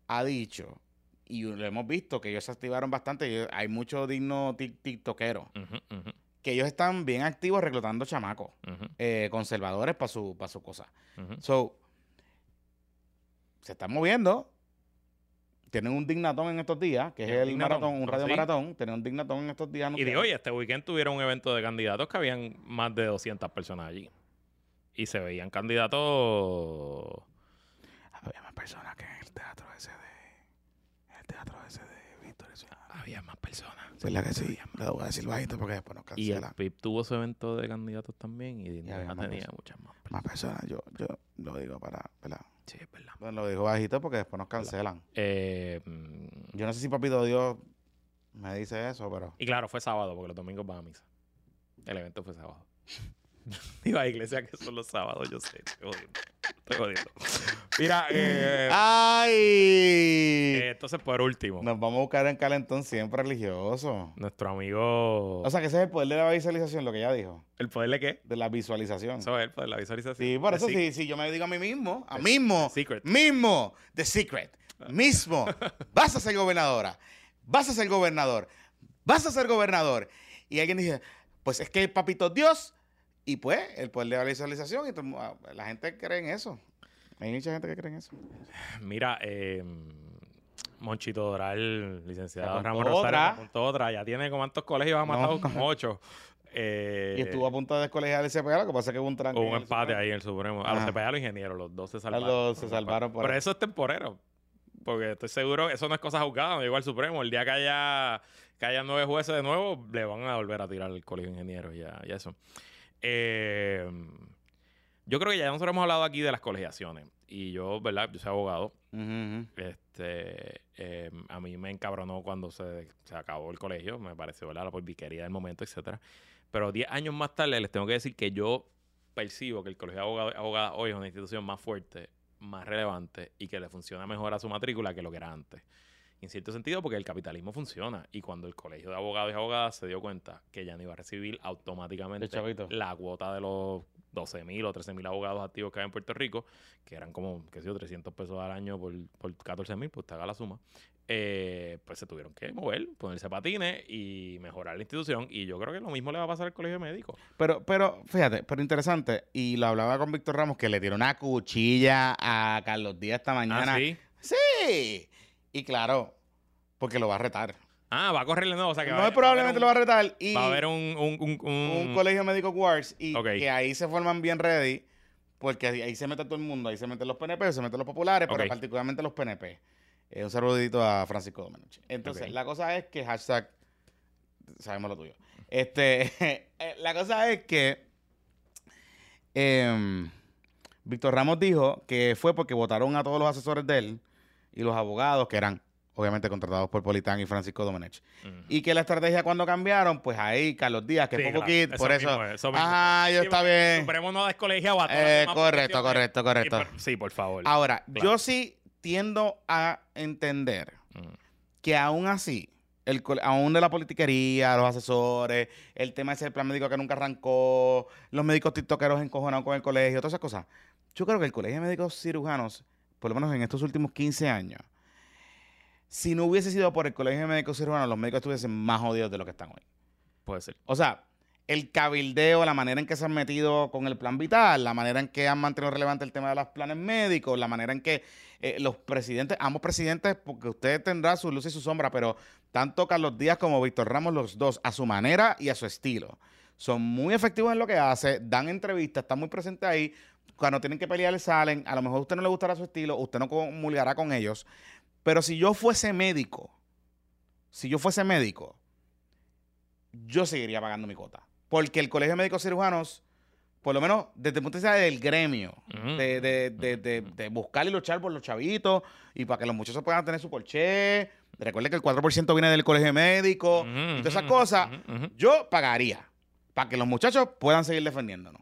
ha dicho, y lo hemos visto, que ellos se activaron bastante. hay muchos dignos tiktokeros, que ellos están bien activos reclutando chamacos, eh, conservadores para su, para su cosa. So, se están moviendo. Tienen un dignatón en estos días, que es ¿Tienen el dignatón? maratón, un radio sí. maratón. Tienen un dignatón en estos días. Y digo, oye, este weekend tuvieron un evento de candidatos que habían más de 200 personas allí. Y se veían candidatos... Había más personas que en el teatro ese de. En el teatro ese de Víctor. Había más personas. ¿Verdad que sí? Le voy a decir bajito porque después nos Y el cancelan. PIB tuvo su evento de candidatos también y no más tenía personas. muchas más. Más personas. Yo, yo lo digo para... ¿verdad? Sí, es verdad. Bueno, lo digo bajito porque después nos cancelan. Eh, mm, Yo no sé si Papito Dios me dice eso, pero... y claro, fue sábado porque los domingos van a misa. El evento fue sábado. Iba a iglesia que son los sábados, yo sé. Estoy jodiendo. Estoy jodiendo. Mira, eh, ¡Ay! eh, entonces por último, Nos vamos a buscar en calentón siempre religioso. nuestro amigo... O sea, que ese es el poder de la visualización, lo que ella dijo. ¿El poder de qué? De la visualización. Eso es el poder de la visualización. Sí, por The eso sí, sí, yo me digo a mí mismo, a mismo, Secret. mismo, The Secret, mismo, vas a ser gobernadora, vas a ser gobernador, vas a ser gobernador. Y alguien dice, pues es que el papito Dios, y pues el poder de la visualización, y todo ah, la gente cree en eso. Hay mucha gente que cree en eso. Mira, eh, Monchito Doral, licenciado Ramón Rosario, otra. apuntó otra. Ya tiene como cuántos colegios ha matado, No. como ocho. Eh, Y estuvo a punto de descolegiar el CPA, lo que pasa es que hubo un tranque. Hubo un empate ahí en el Supremo. A los. CPA los ingenieros, los dos se salvaron. los se salvaron por Pero eso es temporero. Porque estoy seguro, eso no es cosa juzgada, no llegó al Supremo. El día que haya, que haya nueve jueces de nuevo, le van a volver a tirar el colegio de ingenieros y, a- y eso. Eh, yo creo que ya nosotros hemos hablado aquí de las colegiaciones. Y yo, ¿verdad? Yo soy abogado. Este, eh, a mí me encabronó cuando se, se acabó el colegio, me pareció, ¿verdad? La porbiquería del momento, etcétera. Pero 10 años más tarde les tengo que decir que yo percibo que el colegio de abogados abogadas hoy es una institución más fuerte, más relevante y que le funciona mejor a su matrícula que lo que era antes. En cierto sentido, porque el capitalismo funciona. Y cuando el colegio de abogados y abogadas se dio cuenta que ya no iba a recibir automáticamente la cuota de los 12 mil o 13 mil abogados activos que hay en Puerto Rico, que eran como, qué sé yo, 300 pesos al año por, por 14 mil, pues te haga la suma. Eh, pues se tuvieron que mover, ponerse patines y mejorar la institución. Y yo creo que lo mismo le va a pasar al colegio médico. Pero, pero, fíjate, pero interesante, y lo hablaba con Víctor Ramos, que le tiró una cuchilla a Carlos Díaz esta mañana. Ah, sí. Sí. Y claro, porque lo va a retar. Ah, va a correr de nuevo. O sea que va No a- probablemente lo va a retar. Y va a haber un, un, un- colegio médico Wars y que ahí se forman bien ready, porque ahí, se mete todo el mundo, ahí se meten los PNP, se meten los populares, pero particularmente los PNP. Eh, un saludito a Francisco Domenech. Entonces, la cosa es que hashtag, sabemos lo tuyo. Este, eh, la cosa es que em, Víctor Ramos dijo que fue porque votaron a todos los asesores de él y los abogados que eran obviamente contratados por Politán y Francisco Domenech. Y que la estrategia cuando cambiaron, pues ahí Carlos Díaz, que Sí, es poco claro, por eso. mismo es, eso mismo Ah, es. yo Sí, está el bien. Supremo no descolegiaba a Eh, correcto, correcto, correcto. Sí, por, sí, por favor. Ahora, Claro. yo sí tiendo a entender que aún así, el, aún de la politiquería, los asesores, el tema ese del plan médico que nunca arrancó, los médicos tiktokeros encojonados con el colegio, todas esas cosas. Yo creo que el colegio de médicos cirujanos, por lo menos en estos últimos 15 años, si no hubiese sido por el colegio de médicos cirujanos, los médicos estuviesen más jodidos de lo que están hoy. Puede ser. O sea, el cabildeo, la manera en que se han metido con el plan vital, la manera en que han mantenido relevante el tema de los planes médicos, la manera en que eh, los presidentes, ambos presidentes, porque usted tendrá su luz y su sombra, pero tanto Carlos Díaz como Víctor Ramos, los dos, a su manera y a su estilo, son muy efectivos en lo que hace, dan entrevistas, están muy presentes ahí. Cuando tienen que pelear, salen. A lo mejor a usted no le gustará su estilo, usted no comulgará con ellos. Pero si yo fuese médico, si yo fuese médico, yo seguiría pagando mi cuota. Porque el Colegio de Médicos Cirujanos, por lo menos desde el punto de vista del gremio, Ujú. de, de- de- de- de buscar y luchar por los chavitos y para que los muchachos puedan tener su porché. Recuerde que el 4% viene del Colegio de Médicos y todas esas ujú, cosas. ujú. Yo pagaría para que los muchachos puedan seguir defendiéndonos.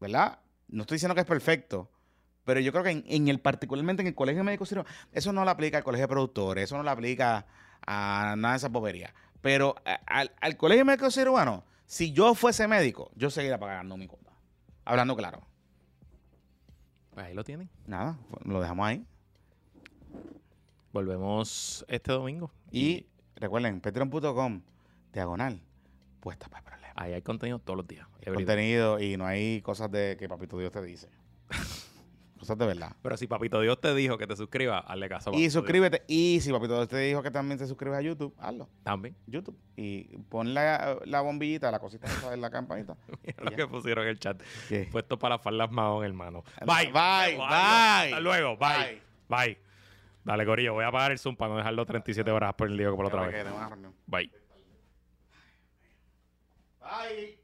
¿Verdad? No estoy diciendo que es perfecto, pero yo creo que en, en el particularmente en el colegio médico cirujano, eso no lo aplica al colegio de productores, eso no lo aplica a nada de esa bobería. Pero al, al colegio médico cirujano, si yo fuese médico, yo seguiría pagando mi cuota. Hablando claro. Pues ahí lo tienen. Nada, lo dejamos ahí. Volvemos este domingo. Y recuerden, patreon.com, diagonal, puesta para. Ahí hay contenido todos los días. Contenido y no hay cosas de que papito Dios te dice. cosas de verdad. Pero si Papito Dios te dijo que te suscribas, hazle caso. a Y Dios. suscríbete. Y si papito Dios te dijo que también te suscribes a YouTube, hazlo. También. YouTube. Y pon la, la bombillita, la cosita esa de la campanita. Mira lo ya. que pusieron en el chat. ¿Qué? Puesto para las faldas mahón, hermano. Bye, Bye. bye, bye. Hasta luego. Bye. Bye. Dale, Corillo, voy a apagar el Zoom para no dejarlo 37 horas por el día por la otra vez. Bye. Bye.